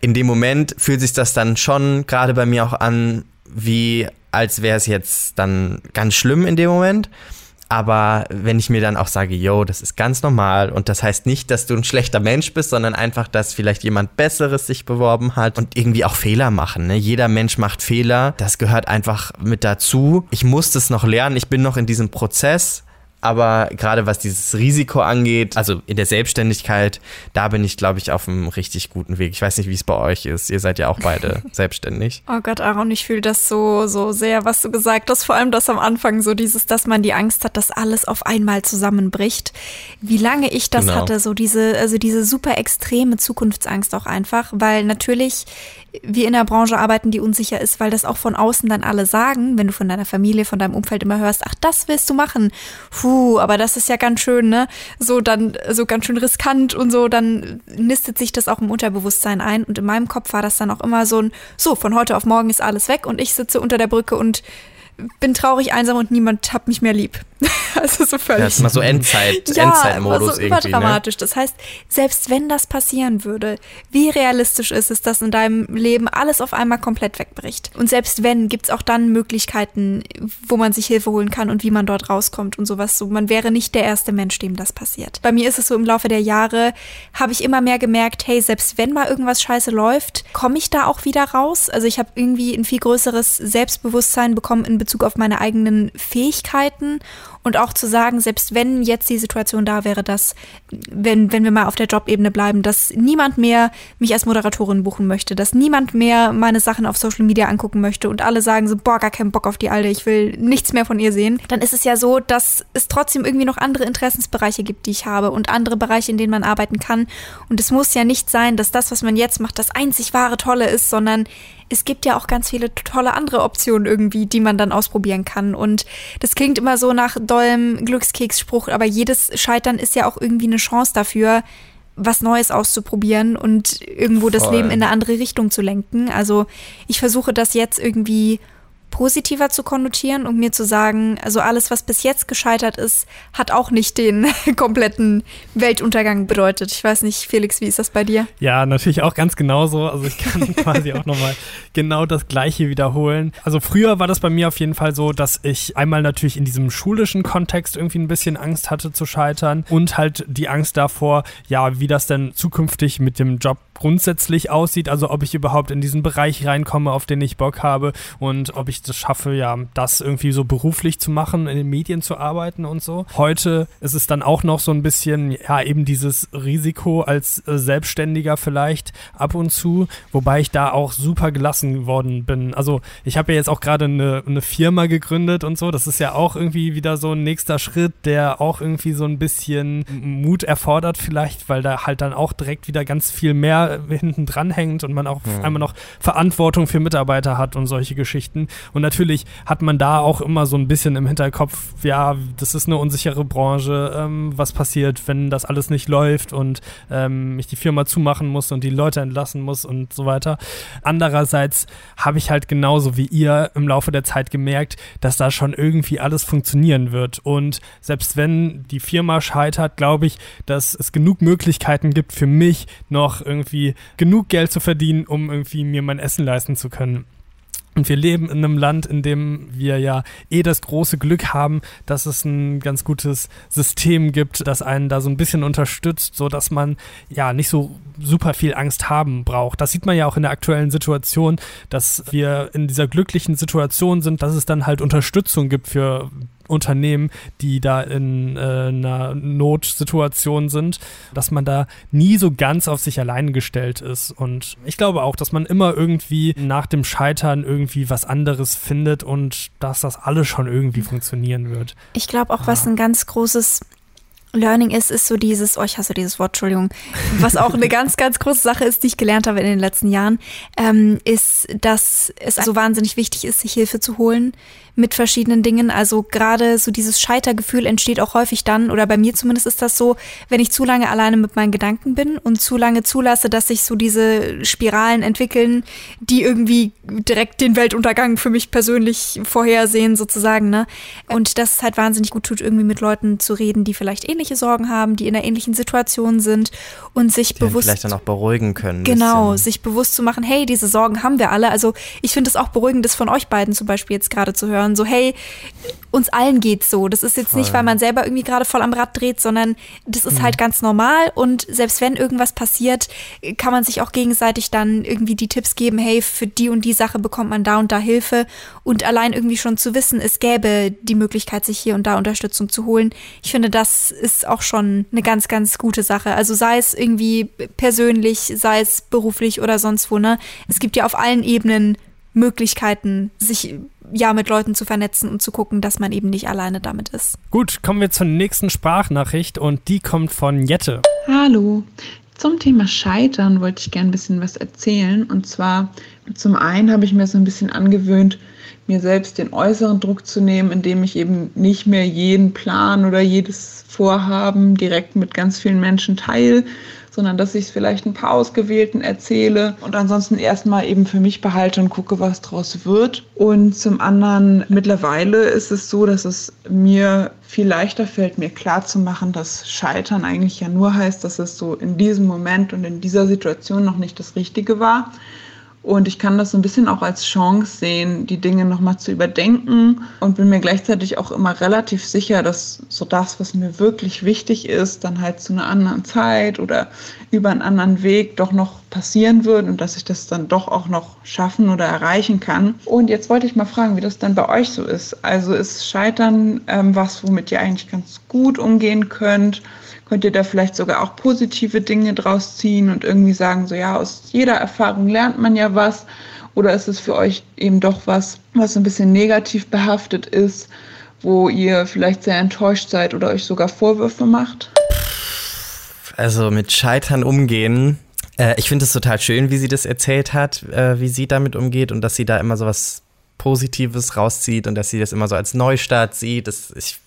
in dem Moment fühlt sich das dann schon gerade bei mir auch an, wie als wäre es jetzt dann ganz schlimm in dem Moment. Aber wenn ich mir dann auch sage, yo, das ist ganz normal und das heißt nicht, dass du ein schlechter Mensch bist, sondern einfach, dass vielleicht jemand Besseres sich beworben hat und irgendwie auch Fehler machen. Ne? Jeder Mensch macht Fehler. Das gehört einfach mit dazu. Ich muss das noch lernen. Ich bin noch in diesem Prozess. Aber gerade was dieses Risiko angeht, also in der Selbstständigkeit, da bin ich, glaube ich, auf einem richtig guten Weg. Ich weiß nicht, wie es bei euch ist. Ihr seid ja auch beide selbstständig. Oh Gott, Aaron, ich fühle das so, so sehr, was du gesagt hast. Vor allem das am Anfang, so dieses, dass man die Angst hat, dass alles auf einmal zusammenbricht. Wie lange ich das genau. hatte, so diese, also diese super extreme Zukunftsangst auch einfach, weil natürlich wir in einer Branche arbeiten, die unsicher ist, weil das auch von außen dann alle sagen, wenn du von deiner Familie, von deinem Umfeld immer hörst, ach, das willst du machen. Puh, aber das ist ja ganz schön, ne? So dann, so ganz schön riskant und so, dann nistet sich das auch im Unterbewusstsein ein. Und in meinem Kopf war das dann auch immer so ein, so, von heute auf morgen ist alles weg und ich sitze unter der Brücke und bin traurig, einsam und niemand hat mich mehr lieb. also so völlig. Das ist mal so Endzeit, ja, Endzeitmodus so irgendwie. Dramatisch. Ne? Das heißt, selbst wenn das passieren würde, wie realistisch ist es, dass in deinem Leben alles auf einmal komplett wegbricht? Und selbst wenn, gibt's auch dann Möglichkeiten, wo man sich Hilfe holen kann und wie man dort rauskommt und sowas. So, man wäre nicht der erste Mensch, dem das passiert. Bei mir ist es so, im Laufe der Jahre habe ich immer mehr gemerkt, hey, selbst wenn mal irgendwas scheiße läuft, komme ich da auch wieder raus. Also ich habe irgendwie ein viel größeres Selbstbewusstsein bekommen in Bezug auf meine eigenen Fähigkeiten und auch zu sagen, selbst wenn jetzt die Situation da wäre, dass, wenn, wenn wir mal auf der Jobebene bleiben, dass niemand mehr mich als Moderatorin buchen möchte, dass niemand mehr meine Sachen auf Social Media angucken möchte und alle sagen so, boah, gar keinen Bock auf die Alte, ich will nichts mehr von ihr sehen, dann ist es ja so, dass es trotzdem irgendwie noch andere Interessensbereiche gibt, die ich habe und andere Bereiche, in denen man arbeiten kann. Und es muss ja nicht sein, dass das, was man jetzt macht, das einzig wahre Tolle ist, sondern es gibt ja auch ganz viele tolle andere Optionen irgendwie, die man dann ausprobieren kann. Und das klingt immer so nach dollem Glückskeksspruch, aber jedes Scheitern ist ja auch irgendwie eine Chance dafür, was Neues auszuprobieren und irgendwo das Leben in eine andere Richtung zu lenken. Also ich versuche das jetzt irgendwie positiver zu konnotieren und mir zu sagen, also alles, was bis jetzt gescheitert ist, hat auch nicht den kompletten Weltuntergang bedeutet. Ich weiß nicht, Felix, wie ist das bei dir? Ja, natürlich auch ganz genauso. Also ich kann quasi auch nochmal genau das Gleiche wiederholen. Also früher war das bei mir auf jeden Fall so, dass ich einmal natürlich in diesem schulischen Kontext irgendwie ein bisschen Angst hatte zu scheitern und halt die Angst davor, ja, wie das denn zukünftig mit dem Job grundsätzlich aussieht, also ob ich überhaupt in diesen Bereich reinkomme, auf den ich Bock habe und ob ich schaffe, ja, das irgendwie so beruflich zu machen, in den Medien zu arbeiten und so. Heute ist es dann auch noch so ein bisschen, ja, eben dieses Risiko als äh, Selbstständiger vielleicht ab und zu, wobei ich da auch super gelassen worden bin. Also ich habe ja jetzt auch gerade eine, eine Firma gegründet und so, das ist ja auch irgendwie wieder so ein nächster Schritt, der auch irgendwie so ein bisschen Mut erfordert vielleicht, weil da halt dann auch direkt wieder ganz viel mehr hinten dran hängt und man auch ja. einmal noch Verantwortung für Mitarbeiter hat und solche Geschichten. Und natürlich hat man da auch immer so ein bisschen im Hinterkopf, ja, das ist eine unsichere Branche, ähm, was passiert, wenn das alles nicht läuft und ähm, ich die Firma zumachen muss und die Leute entlassen muss und so weiter. Andererseits habe ich halt genauso wie ihr im Laufe der Zeit gemerkt, dass da schon irgendwie alles funktionieren wird. Und selbst wenn die Firma scheitert, glaube ich, dass es genug Möglichkeiten gibt für mich, noch irgendwie irgendwie genug Geld zu verdienen, um irgendwie mir mein Essen leisten zu können. Und wir leben in einem Land, in dem wir ja eh das große Glück haben, dass es ein ganz gutes System gibt, das einen da so ein bisschen unterstützt, so dass man ja nicht so super viel Angst haben braucht. Das sieht man ja auch in der aktuellen Situation, dass wir in dieser glücklichen Situation sind, dass es dann halt Unterstützung gibt für Unternehmen, die da in äh, einer Notsituation sind, dass man da nie so ganz auf sich allein gestellt ist. Und ich glaube auch, dass man immer irgendwie nach dem Scheitern irgendwie was anderes findet und dass das alles schon irgendwie funktionieren wird. Ich glaube auch, was ein ganz großes Learning ist, ist so dieses, oh, ich hasse dieses Wort, Entschuldigung, was auch eine ganz, ganz große Sache ist, die ich gelernt habe in den letzten Jahren, ähm, ist, dass es so wahnsinnig wichtig ist, sich Hilfe zu holen mit verschiedenen Dingen. Also gerade so dieses Scheitergefühl entsteht auch häufig dann, oder bei mir zumindest ist das so, wenn ich zu lange alleine mit meinen Gedanken bin und zu lange zulasse, dass sich so diese Spiralen entwickeln, die irgendwie direkt den Weltuntergang für mich persönlich vorhersehen, sozusagen. Ne? Und das halt wahnsinnig gut tut, irgendwie mit Leuten zu reden, die vielleicht ähnliche Sorgen haben, die in einer ähnlichen Situation sind und sich die bewusst. Vielleicht dann auch beruhigen können. Genau, sich bewusst zu machen, hey, diese Sorgen haben wir alle. Also ich finde es auch beruhigend, das von euch beiden zum Beispiel jetzt gerade zu hören sondern so, hey, uns allen geht's so. Das ist jetzt voll. nicht, weil man selber irgendwie gerade voll am Rad dreht, sondern das ist mhm. halt ganz normal und selbst wenn irgendwas passiert, kann man sich auch gegenseitig dann irgendwie die Tipps geben, hey, für die und die Sache bekommt man da und da Hilfe und allein irgendwie schon zu wissen, es gäbe die Möglichkeit, sich hier und da Unterstützung zu holen. Ich finde, das ist auch schon eine ganz, ganz gute Sache. Also sei es irgendwie persönlich, sei es beruflich oder sonst wo, ne? Es gibt ja auf allen Ebenen Möglichkeiten, sich ja mit Leuten zu vernetzen und zu gucken, dass man eben nicht alleine damit ist. Gut, kommen wir zur nächsten Sprachnachricht und die kommt von Jette. Hallo. Zum Thema Scheitern wollte ich gerne ein bisschen was erzählen. Und zwar, zum einen habe ich mir so ein bisschen angewöhnt, mir selbst den äußeren Druck zu nehmen, indem ich eben nicht mehr jeden Plan oder jedes Vorhaben direkt mit ganz vielen Menschen teile, sondern dass ich es vielleicht ein paar Ausgewählten erzähle und ansonsten erstmal eben für mich behalte und gucke, was draus wird. Und zum anderen, mittlerweile ist es so, dass es mir viel leichter fällt, mir klar zu machen, dass Scheitern eigentlich ja nur heißt, dass es so in diesem Moment und in dieser Situation noch nicht das Richtige war und ich kann das so ein bisschen auch als Chance sehen, die Dinge nochmal zu überdenken und bin mir gleichzeitig auch immer relativ sicher, dass so das, was mir wirklich wichtig ist, dann halt zu einer anderen Zeit oder über einen anderen Weg doch noch passieren wird und dass ich das dann doch auch noch schaffen oder erreichen kann. Und jetzt wollte ich mal fragen, wie das dann bei euch so ist. Also ist Scheitern ähm, was, womit ihr eigentlich ganz gut umgehen könnt? Könnt ihr da vielleicht sogar auch positive Dinge draus ziehen und irgendwie sagen, so ja, aus jeder Erfahrung lernt man ja was. Oder ist es für euch eben doch was, was ein bisschen negativ behaftet ist, wo ihr vielleicht sehr enttäuscht seid oder euch sogar Vorwürfe macht? Also mit Scheitern umgehen. Äh, ich finde es total schön, wie sie das erzählt hat, äh, wie sie damit umgeht und dass sie da immer so was Positives rauszieht und dass sie das immer so als Neustart sieht. Das, ich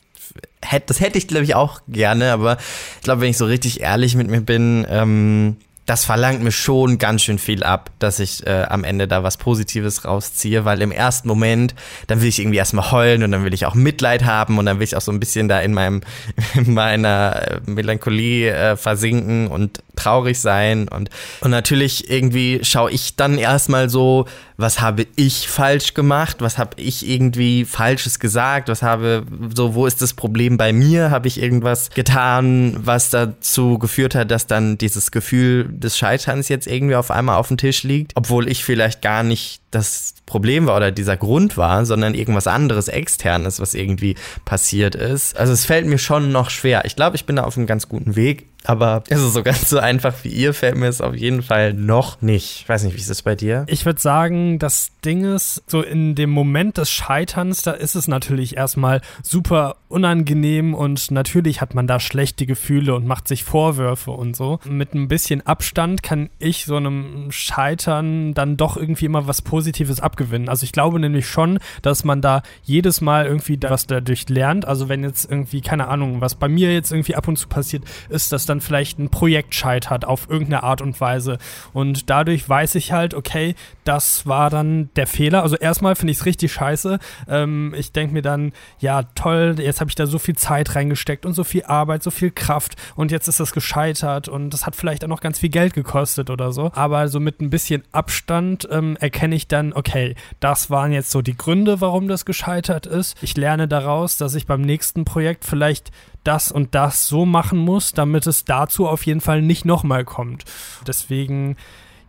hätte, das hätte ich, glaube ich, auch gerne, aber ich glaube, wenn ich so richtig ehrlich mit mir bin, ähm, das verlangt mir schon ganz schön viel ab, dass ich äh, am Ende da was Positives rausziehe, weil im ersten Moment, dann will ich irgendwie erstmal heulen und dann will ich auch Mitleid haben und dann will ich auch so ein bisschen da in meinem, in meiner äh, Melancholie äh, versinken und traurig sein und, und natürlich irgendwie schaue ich dann erstmal so, was habe ich falsch gemacht, was habe ich irgendwie Falsches gesagt, was habe, so, wo ist das Problem bei mir, habe ich irgendwas getan, was dazu geführt hat, dass dann dieses Gefühl des Scheiterns jetzt irgendwie auf einmal auf dem Tisch liegt, obwohl ich vielleicht gar nicht das Problem war oder dieser Grund war, sondern irgendwas anderes externes, was irgendwie passiert ist. Also es fällt mir schon noch schwer. Ich glaube, ich bin da auf einem ganz guten Weg. Aber ist es so ganz so einfach wie ihr, fällt mir es auf jeden Fall noch nicht. Ich weiß nicht, wie ist das bei dir? Ich würde sagen, das Ding ist, so in dem Moment des Scheiterns, da ist es natürlich erstmal super unangenehm und natürlich hat man da schlechte Gefühle und macht sich Vorwürfe und so. Mit ein bisschen Abstand kann ich so einem Scheitern dann doch irgendwie immer was Positives abgewinnen. Also ich glaube nämlich schon, dass man da jedes Mal irgendwie was dadurch lernt. Also wenn jetzt irgendwie, keine Ahnung, was bei mir jetzt irgendwie ab und zu passiert, ist, dass dann vielleicht ein Projekt scheitert auf irgendeine Art und Weise. Und dadurch weiß ich halt, okay, das war dann der Fehler. Also erstmal finde ich es richtig scheiße. Ähm, ich denke mir dann, ja, toll, jetzt habe ich da so viel Zeit reingesteckt und so viel Arbeit, so viel Kraft und jetzt ist das gescheitert und das hat vielleicht auch noch ganz viel Geld gekostet oder so. Aber so mit ein bisschen Abstand ähm, erkenne ich dann, okay, das waren jetzt so die Gründe, warum das gescheitert ist. Ich lerne daraus, dass ich beim nächsten Projekt vielleicht das und das so machen muss, damit es dazu auf jeden Fall nicht nochmal kommt. Deswegen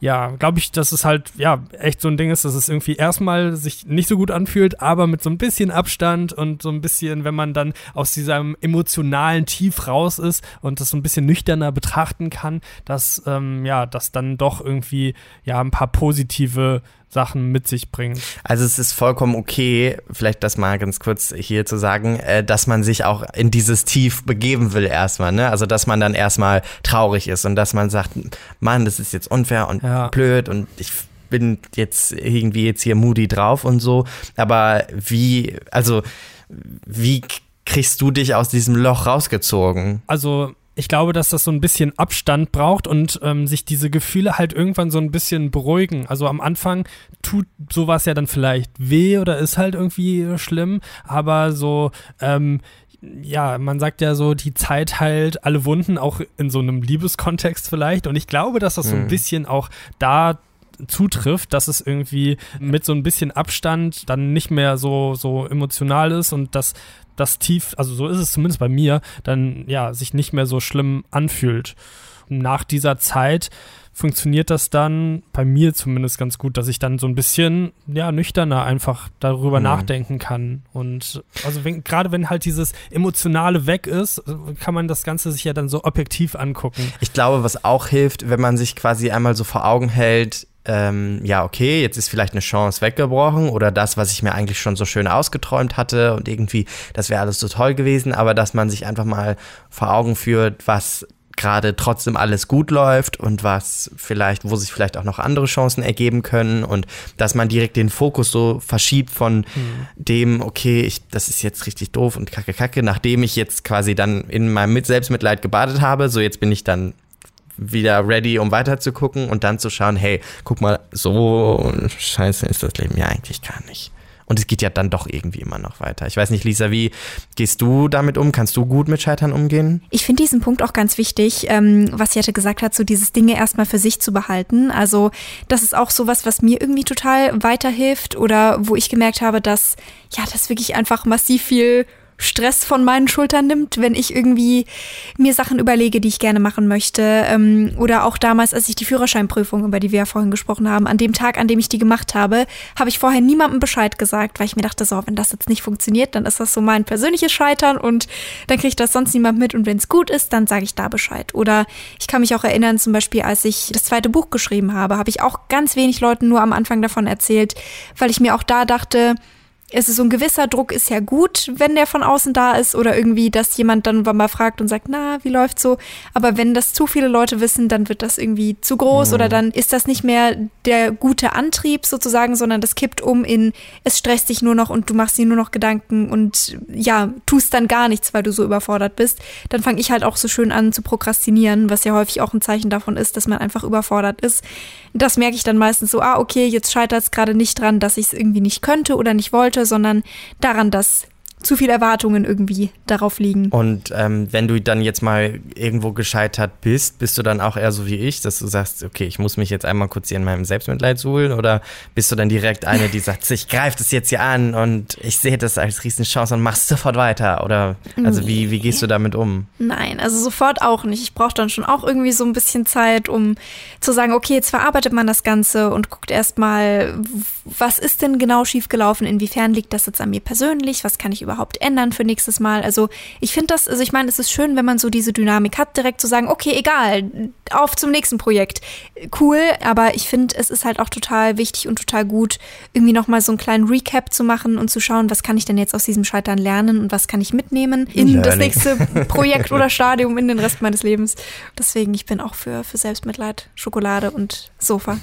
ja, glaube ich, dass es halt, ja, echt so ein Ding ist, dass es irgendwie erstmal sich nicht so gut anfühlt, aber mit so ein bisschen Abstand und so ein bisschen, wenn man dann aus diesem emotionalen Tief raus ist und das so ein bisschen nüchterner betrachten kann, dass, ähm, ja, dass dann doch irgendwie, ja, ein paar positive Sachen mit sich bringen. Also es ist vollkommen okay, vielleicht das mal ganz kurz hier zu sagen, äh, dass man sich auch in dieses Tief begeben will erstmal, ne? Also dass man dann erstmal traurig ist und dass man sagt, Mann, das ist jetzt unfair und ja. blöd und ich bin jetzt irgendwie jetzt hier moody drauf und so. Aber wie, also wie kriegst du dich aus diesem Loch rausgezogen? Also ich glaube, dass das so ein bisschen Abstand braucht und ähm, sich diese Gefühle halt irgendwann so ein bisschen beruhigen. Also am Anfang tut sowas ja dann vielleicht weh oder ist halt irgendwie schlimm, aber so, ähm, ja, man sagt ja so, die Zeit heilt alle Wunden, auch in so einem Liebeskontext vielleicht. Und ich glaube, dass das so ein mhm. bisschen auch da zutrifft, dass es irgendwie mit so ein bisschen Abstand dann nicht mehr so, so emotional ist und dass das tief, also so ist es zumindest bei mir, dann ja, sich nicht mehr so schlimm anfühlt. nach dieser Zeit funktioniert das dann bei mir zumindest ganz gut, dass ich dann so ein bisschen ja nüchterner einfach darüber mhm. nachdenken kann und also wenn, gerade wenn halt dieses emotionale weg ist, kann man das Ganze sich ja dann so objektiv angucken. Ich glaube, was auch hilft, wenn man sich quasi einmal so vor Augen hält, ähm, ja, okay, jetzt ist vielleicht eine Chance weggebrochen oder das, was ich mir eigentlich schon so schön ausgeträumt hatte und irgendwie, das wäre alles so toll gewesen, aber dass man sich einfach mal vor Augen führt, was gerade trotzdem alles gut läuft und was vielleicht, wo sich vielleicht auch noch andere Chancen ergeben können und dass man direkt den Fokus so verschiebt von mhm. dem, okay, ich, das ist jetzt richtig doof und kacke, kacke, nachdem ich jetzt quasi dann in meinem Selbstmitleid gebadet habe, so jetzt bin ich dann wieder ready, um weiter zu gucken und dann zu schauen, hey, guck mal, so scheiße ist das Leben ja eigentlich gar nicht. Und es geht ja dann doch irgendwie immer noch weiter. Ich weiß nicht, Lisa, wie gehst du damit um? Kannst du gut mit Scheitern umgehen? Ich finde diesen Punkt auch ganz wichtig, ähm, was Jette gesagt hat, so dieses Dinge erstmal für sich zu behalten. Also das ist auch sowas, was mir irgendwie total weiterhilft oder wo ich gemerkt habe, dass ja, das wirklich einfach massiv viel Stress von meinen Schultern nimmt, wenn ich irgendwie mir Sachen überlege, die ich gerne machen möchte. Ähm, oder auch damals, als ich die Führerscheinprüfung, über die wir ja vorhin gesprochen haben, an dem Tag, an dem ich die gemacht habe, habe ich vorher niemandem Bescheid gesagt, weil ich mir dachte, so, wenn das jetzt nicht funktioniert, dann ist das so mein persönliches Scheitern und dann kriegt das sonst niemand mit und wenn es gut ist, dann sage ich da Bescheid. Oder ich kann mich auch erinnern, zum Beispiel, als ich das zweite Buch geschrieben habe, habe ich auch ganz wenig Leuten nur am Anfang davon erzählt, weil ich mir auch da dachte, es ist so ein gewisser Druck ist ja gut, wenn der von außen da ist oder irgendwie, dass jemand dann mal fragt und sagt, na, wie läuft's so? Aber wenn das zu viele Leute wissen, dann wird das irgendwie zu groß mhm. oder dann ist das nicht mehr der gute Antrieb sozusagen, sondern das kippt um in, es stresst dich nur noch und du machst dir nur noch Gedanken und ja, tust dann gar nichts, weil du so überfordert bist. Dann fange ich halt auch so schön an zu prokrastinieren, was ja häufig auch ein Zeichen davon ist, dass man einfach überfordert ist. Das merke ich dann meistens so, ah, okay, jetzt scheitert es gerade nicht dran, dass ich es irgendwie nicht könnte oder nicht wollte, sondern daran, dass zu viele Erwartungen irgendwie darauf liegen. Und ähm, wenn du dann jetzt mal irgendwo gescheitert bist, bist du dann auch eher so wie ich, dass du sagst, okay, ich muss mich jetzt einmal kurz hier in meinem Selbstmitleid suhlen oder bist du dann direkt eine, die sagt, ich greife das jetzt hier an und ich sehe das als Riesenchance und machst sofort weiter oder also wie, wie gehst du damit um? Nein, also sofort auch nicht. Ich brauche dann schon auch irgendwie so ein bisschen Zeit, um zu sagen, okay, jetzt verarbeitet man das Ganze und guckt erstmal, was ist denn genau schiefgelaufen, inwiefern liegt das jetzt an mir persönlich, was kann ich über überhaupt ändern für nächstes Mal? Also ich finde das, also ich meine, es ist schön, wenn man so diese Dynamik hat, direkt zu sagen, okay, egal, auf zum nächsten Projekt. Cool, aber ich finde, es ist halt auch total wichtig und total gut, irgendwie nochmal so einen kleinen Recap zu machen und zu schauen, was kann ich denn jetzt aus diesem Scheitern lernen und was kann ich mitnehmen in Learning. das nächste Projekt oder Stadium in den Rest meines Lebens. Deswegen, ich bin auch für, für Selbstmitleid, Schokolade und Sofa.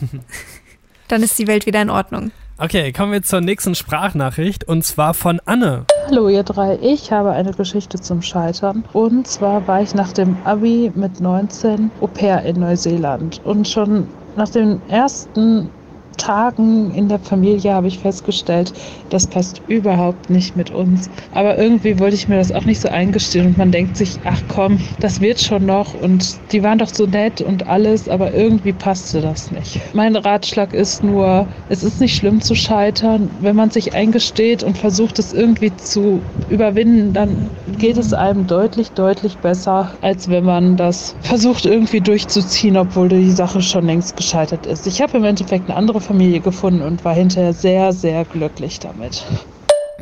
Dann ist die Welt wieder in Ordnung. Okay, kommen wir zur nächsten Sprachnachricht und zwar von Anne. Hallo ihr drei, ich habe eine Geschichte zum Scheitern. Und zwar war ich nach dem Abi mit 19 Au pair in Neuseeland. Und schon nach dem ersten Tagen in der Familie habe ich festgestellt, das passt überhaupt nicht mit uns. Aber irgendwie wollte ich mir das auch nicht so eingestehen und man denkt sich, ach komm, das wird schon noch und die waren doch so nett und alles, aber irgendwie passte das nicht. Mein Ratschlag ist nur, es ist nicht schlimm zu scheitern. Wenn man sich eingesteht und versucht es irgendwie zu überwinden, dann geht es einem deutlich, deutlich besser, als wenn man das versucht irgendwie durchzuziehen, obwohl die Sache schon längst gescheitert ist. Ich habe im Endeffekt eine andere Familie gefunden und war hinterher sehr, sehr glücklich damit.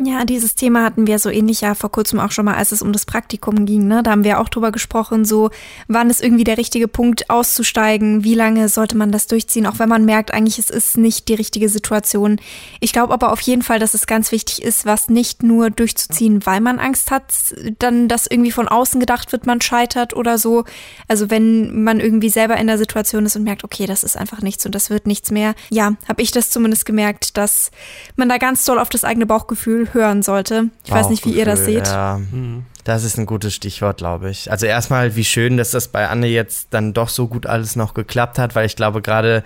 Ja, dieses Thema hatten wir so ähnlich ja vor kurzem auch schon mal, als es um das Praktikum ging. Ne? Da haben wir auch drüber gesprochen, so wann ist irgendwie der richtige Punkt auszusteigen, wie lange sollte man das durchziehen, auch wenn man merkt, eigentlich es ist nicht die richtige Situation. Ich glaube aber auf jeden Fall, dass es ganz wichtig ist, was nicht nur durchzuziehen, weil man Angst hat, dann dass irgendwie von außen gedacht wird, man scheitert oder so. Also wenn man irgendwie selber in der Situation ist und merkt, okay, das ist einfach nichts und das wird nichts mehr. Ja, habe ich das zumindest gemerkt, dass man da ganz doll auf das eigene Bauchgefühl hören sollte. Ich weiß nicht, wie ihr das seht. Ja. Mhm. Das ist ein gutes Stichwort, glaube ich. Also erstmal, wie schön, dass das bei Anne jetzt dann doch so gut alles noch geklappt hat, weil ich glaube, gerade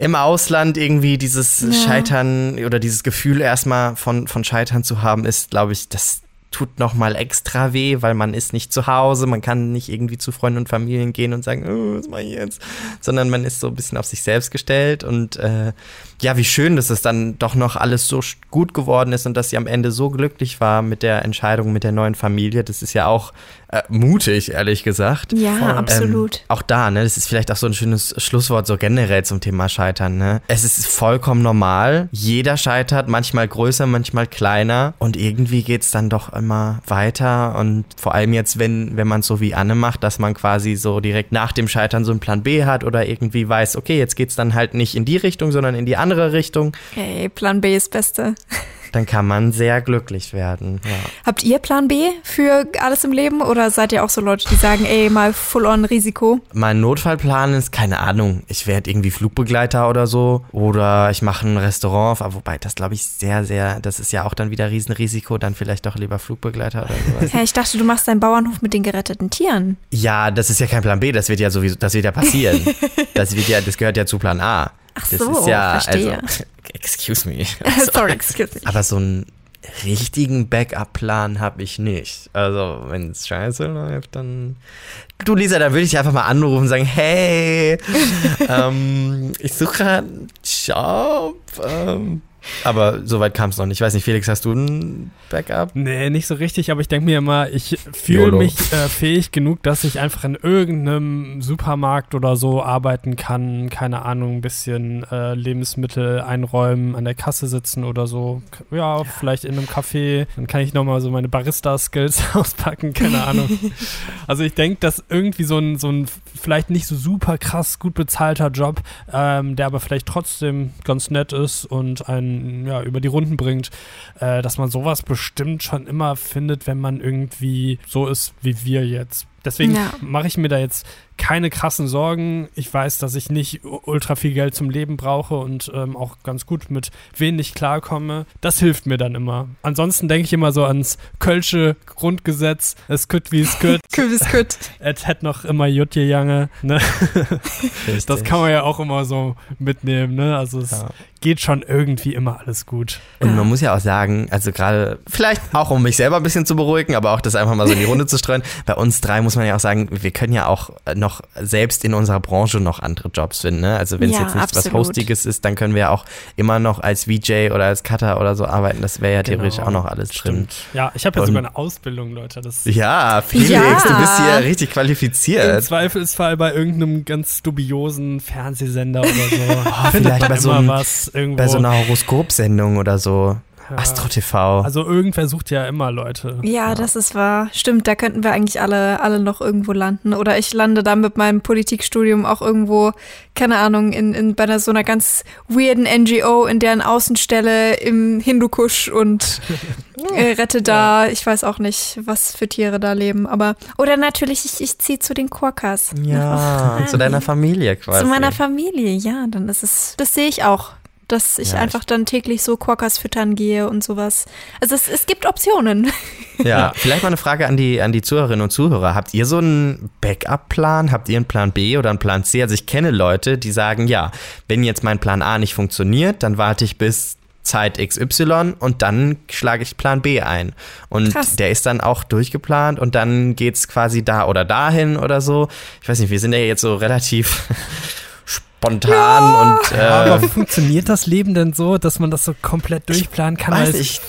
im Ausland irgendwie dieses ja. Scheitern oder dieses Gefühl erstmal von, von Scheitern zu haben, ist, glaube ich, das tut nochmal extra weh, weil man ist nicht zu Hause, man kann nicht irgendwie zu Freunden und Familien gehen und sagen, oh, was mache ich jetzt? Sondern man ist so ein bisschen auf sich selbst gestellt und äh, ja, wie schön, dass es dann doch noch alles so gut geworden ist und dass sie am Ende so glücklich war mit der Entscheidung mit der neuen Familie. Das ist ja auch äh, mutig, ehrlich gesagt. Ja, ähm, absolut. Auch da, ne, das ist vielleicht auch so ein schönes Schlusswort so generell zum Thema Scheitern. Ne? Es ist vollkommen normal. Jeder scheitert, manchmal größer, manchmal kleiner. Und irgendwie geht es dann doch immer weiter. Und vor allem jetzt, wenn, wenn man es so wie Anne macht, dass man quasi so direkt nach dem Scheitern so einen Plan B hat oder irgendwie weiß, okay, jetzt geht es dann halt nicht in die Richtung, sondern in die andere Richtung. Hey, Plan B ist Beste dann kann man sehr glücklich werden. Ja. Habt ihr Plan B für alles im Leben oder seid ihr auch so Leute, die sagen, ey, mal full-on Risiko? Mein Notfallplan ist, keine Ahnung, ich werde irgendwie Flugbegleiter oder so oder ich mache ein Restaurant, wobei das glaube ich sehr, sehr, das ist ja auch dann wieder Riesenrisiko, dann vielleicht doch lieber Flugbegleiter oder sowas. Ja, ich dachte, du machst deinen Bauernhof mit den geretteten Tieren. Ja, das ist ja kein Plan B, das wird ja sowieso, das wird ja passieren. das wird ja, das gehört ja zu Plan A. Ach das so, ist ja, verstehe. also, excuse me. Also, Sorry, excuse me. Aber so einen richtigen Backup-Plan habe ich nicht. Also, wenn es scheiße läuft, dann. Du, Lisa, da würde ich einfach mal anrufen und sagen: Hey, ähm, ich suche gerade einen Job. Ähm, aber soweit kam es noch nicht. Ich weiß nicht, Felix, hast du ein Backup? Nee, nicht so richtig, aber ich denke mir immer, ich fühle mich äh, fähig genug, dass ich einfach in irgendeinem Supermarkt oder so arbeiten kann. Keine Ahnung, ein bisschen äh, Lebensmittel einräumen, an der Kasse sitzen oder so. Ja, ja. vielleicht in einem Café. Dann kann ich nochmal so meine Barista-Skills auspacken, keine Ahnung. also ich denke, dass irgendwie so ein, so ein vielleicht nicht so super krass gut bezahlter Job, ähm, der aber vielleicht trotzdem ganz nett ist und ein ja, über die Runden bringt, äh, dass man sowas bestimmt schon immer findet, wenn man irgendwie so ist wie wir jetzt. Deswegen ja. mache ich mir da jetzt keine krassen Sorgen. Ich weiß, dass ich nicht ultra viel Geld zum Leben brauche und ähm, auch ganz gut mit wenig klarkomme. Das hilft mir dann immer. Ansonsten denke ich immer so ans Kölsche Grundgesetz. Es kütt wie es kütt. Kütt wie es kütt. Es hätte noch immer Jutje Jange. Ne? das kann man ja auch immer so mitnehmen. Ne? Also es ja. geht schon irgendwie immer alles gut. Und man muss ja auch sagen, also gerade vielleicht auch um mich selber ein bisschen zu beruhigen, aber auch das einfach mal so in die Runde zu streuen. Bei uns drei muss man ja auch sagen, wir können ja auch noch noch selbst in unserer Branche noch andere Jobs finden. Ne? Also wenn es ja, jetzt nichts was Hostiges ist, dann können wir auch immer noch als VJ oder als Cutter oder so arbeiten. Das wäre ja genau. theoretisch auch noch alles drin. Ja, ich habe ja sogar eine Ausbildung, Leute. Das ja, Felix, ja. du bist hier richtig qualifiziert. Im Zweifelsfall bei irgendeinem ganz dubiosen Fernsehsender oder so. oh, vielleicht bei so, ein, bei so einer Horoskopsendung oder so. Astro TV. Also irgendwer sucht ja immer Leute. Ja, ja, das ist wahr. Stimmt, da könnten wir eigentlich alle, alle noch irgendwo landen. Oder ich lande dann mit meinem Politikstudium auch irgendwo, keine Ahnung, in, in bei einer, so einer ganz weirden NGO, in deren Außenstelle im Hindukusch und äh, rette da, ich weiß auch nicht, was für Tiere da leben. Aber, oder natürlich, ich, ich ziehe zu den Quokkas. Ja, zu deiner Familie quasi. Zu meiner Familie, ja, dann ist es, das sehe ich auch dass ich ja, einfach dann täglich so Quokkas füttern gehe und sowas. Also es, es gibt Optionen. Ja, vielleicht mal eine Frage an die, an die Zuhörerinnen und Zuhörer. Habt ihr so einen Backup-Plan? Habt ihr einen Plan B oder einen Plan C? Also ich kenne Leute, die sagen, ja, wenn jetzt mein Plan A nicht funktioniert, dann warte ich bis Zeit XY und dann schlage ich Plan B ein. Und Krass. der ist dann auch durchgeplant und dann geht es quasi da oder dahin oder so. Ich weiß nicht, wir sind ja jetzt so relativ spontan ja. und. Äh, aber funktioniert das Leben denn so, dass man das so komplett durchplanen kann? Weiß ich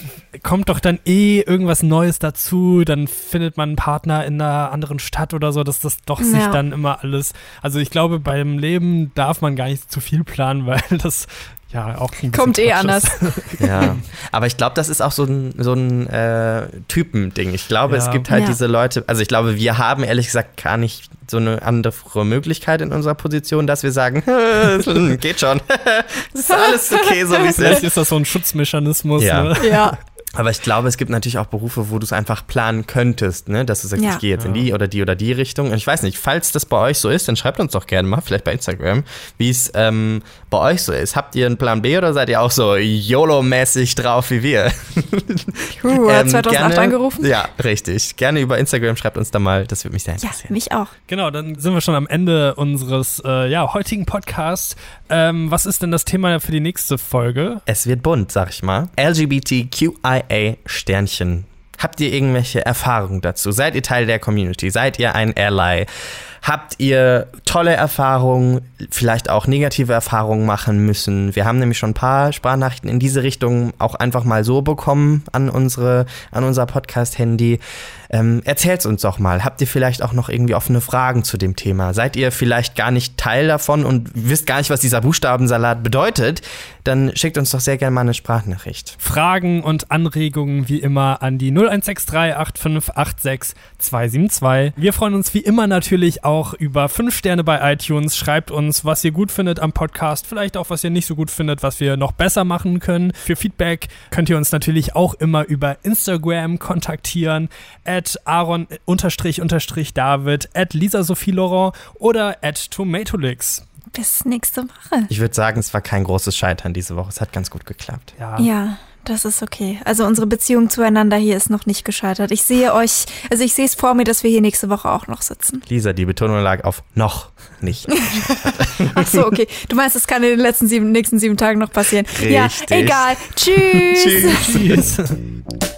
kommt doch dann eh irgendwas Neues dazu, dann findet man einen Partner in einer anderen Stadt oder so, dass das doch ja. sich dann immer alles. Also ich glaube, beim Leben darf man gar nicht zu viel planen, weil das ja auch kommt eh anders. ja, aber ich glaube, das ist auch so ein, so ein äh, Typending. Ich glaube, ja. es gibt halt ja. diese Leute, also ich glaube, wir haben ehrlich gesagt gar nicht so eine andere Möglichkeit in unserer Position, dass wir sagen, geht schon, ist alles okay, so wie es ist. Vielleicht ist das so ein Schutzmechanismus. Ja. Ne? ja. Aber ich glaube, es gibt natürlich auch Berufe, wo du es einfach planen könntest, ne? dass du sagst, ja. ich gehe jetzt ja. in die oder die oder die Richtung. Und ich weiß nicht, falls das bei euch so ist, dann schreibt uns doch gerne mal, vielleicht bei Instagram, wie es ähm, bei euch so ist. Habt ihr einen Plan B oder seid ihr auch so YOLO-mäßig drauf wie wir? Uh, ähm, 2008 gerne, angerufen? Ja, richtig. Gerne über Instagram schreibt uns da mal, das würde mich sehr interessieren. Ja, mich auch. Genau, dann sind wir schon am Ende unseres äh, ja, heutigen Podcasts. Ähm, was ist denn das Thema für die nächste Folge? Es wird bunt, sag ich mal. LGBTQIA Sternchen Habt ihr irgendwelche Erfahrungen dazu? Seid ihr Teil der Community? Seid ihr ein Ally? Habt ihr tolle Erfahrungen, vielleicht auch negative Erfahrungen machen müssen? Wir haben nämlich schon ein paar Sprachnachrichten in diese Richtung auch einfach mal so bekommen an unsere, an unser Podcast-Handy. Ähm, erzählt's uns doch mal. Habt ihr vielleicht auch noch irgendwie offene Fragen zu dem Thema? Seid ihr vielleicht gar nicht Teil davon und wisst gar nicht, was dieser Buchstabensalat bedeutet? Dann schickt uns doch sehr gerne mal eine Sprachnachricht. Fragen und Anregungen wie immer an die 0163 8586 272. Wir freuen uns wie immer natürlich auch über 5 Sterne bei iTunes. Schreibt uns, was ihr gut findet am Podcast, vielleicht auch, was ihr nicht so gut findet, was wir noch besser machen können. Für Feedback könnt ihr uns natürlich auch immer über Instagram kontaktieren. At at aaron-david, at Lisa Sophie Laurent oder at Tomatolix. Bis nächste Woche. Ich würde sagen, es war kein großes Scheitern diese Woche. Es hat ganz gut geklappt. Ja. ja. Das ist okay. Also unsere Beziehung zueinander hier ist noch nicht gescheitert. Ich sehe euch, also ich sehe es vor mir, dass wir hier nächste Woche auch noch sitzen. Lisa, die Betonung lag auf noch nicht. Ach so, okay. Du meinst, es kann in den letzten sieben, nächsten sieben Tagen noch passieren. Richtig. Ja, egal. Tschüss. Tschüss.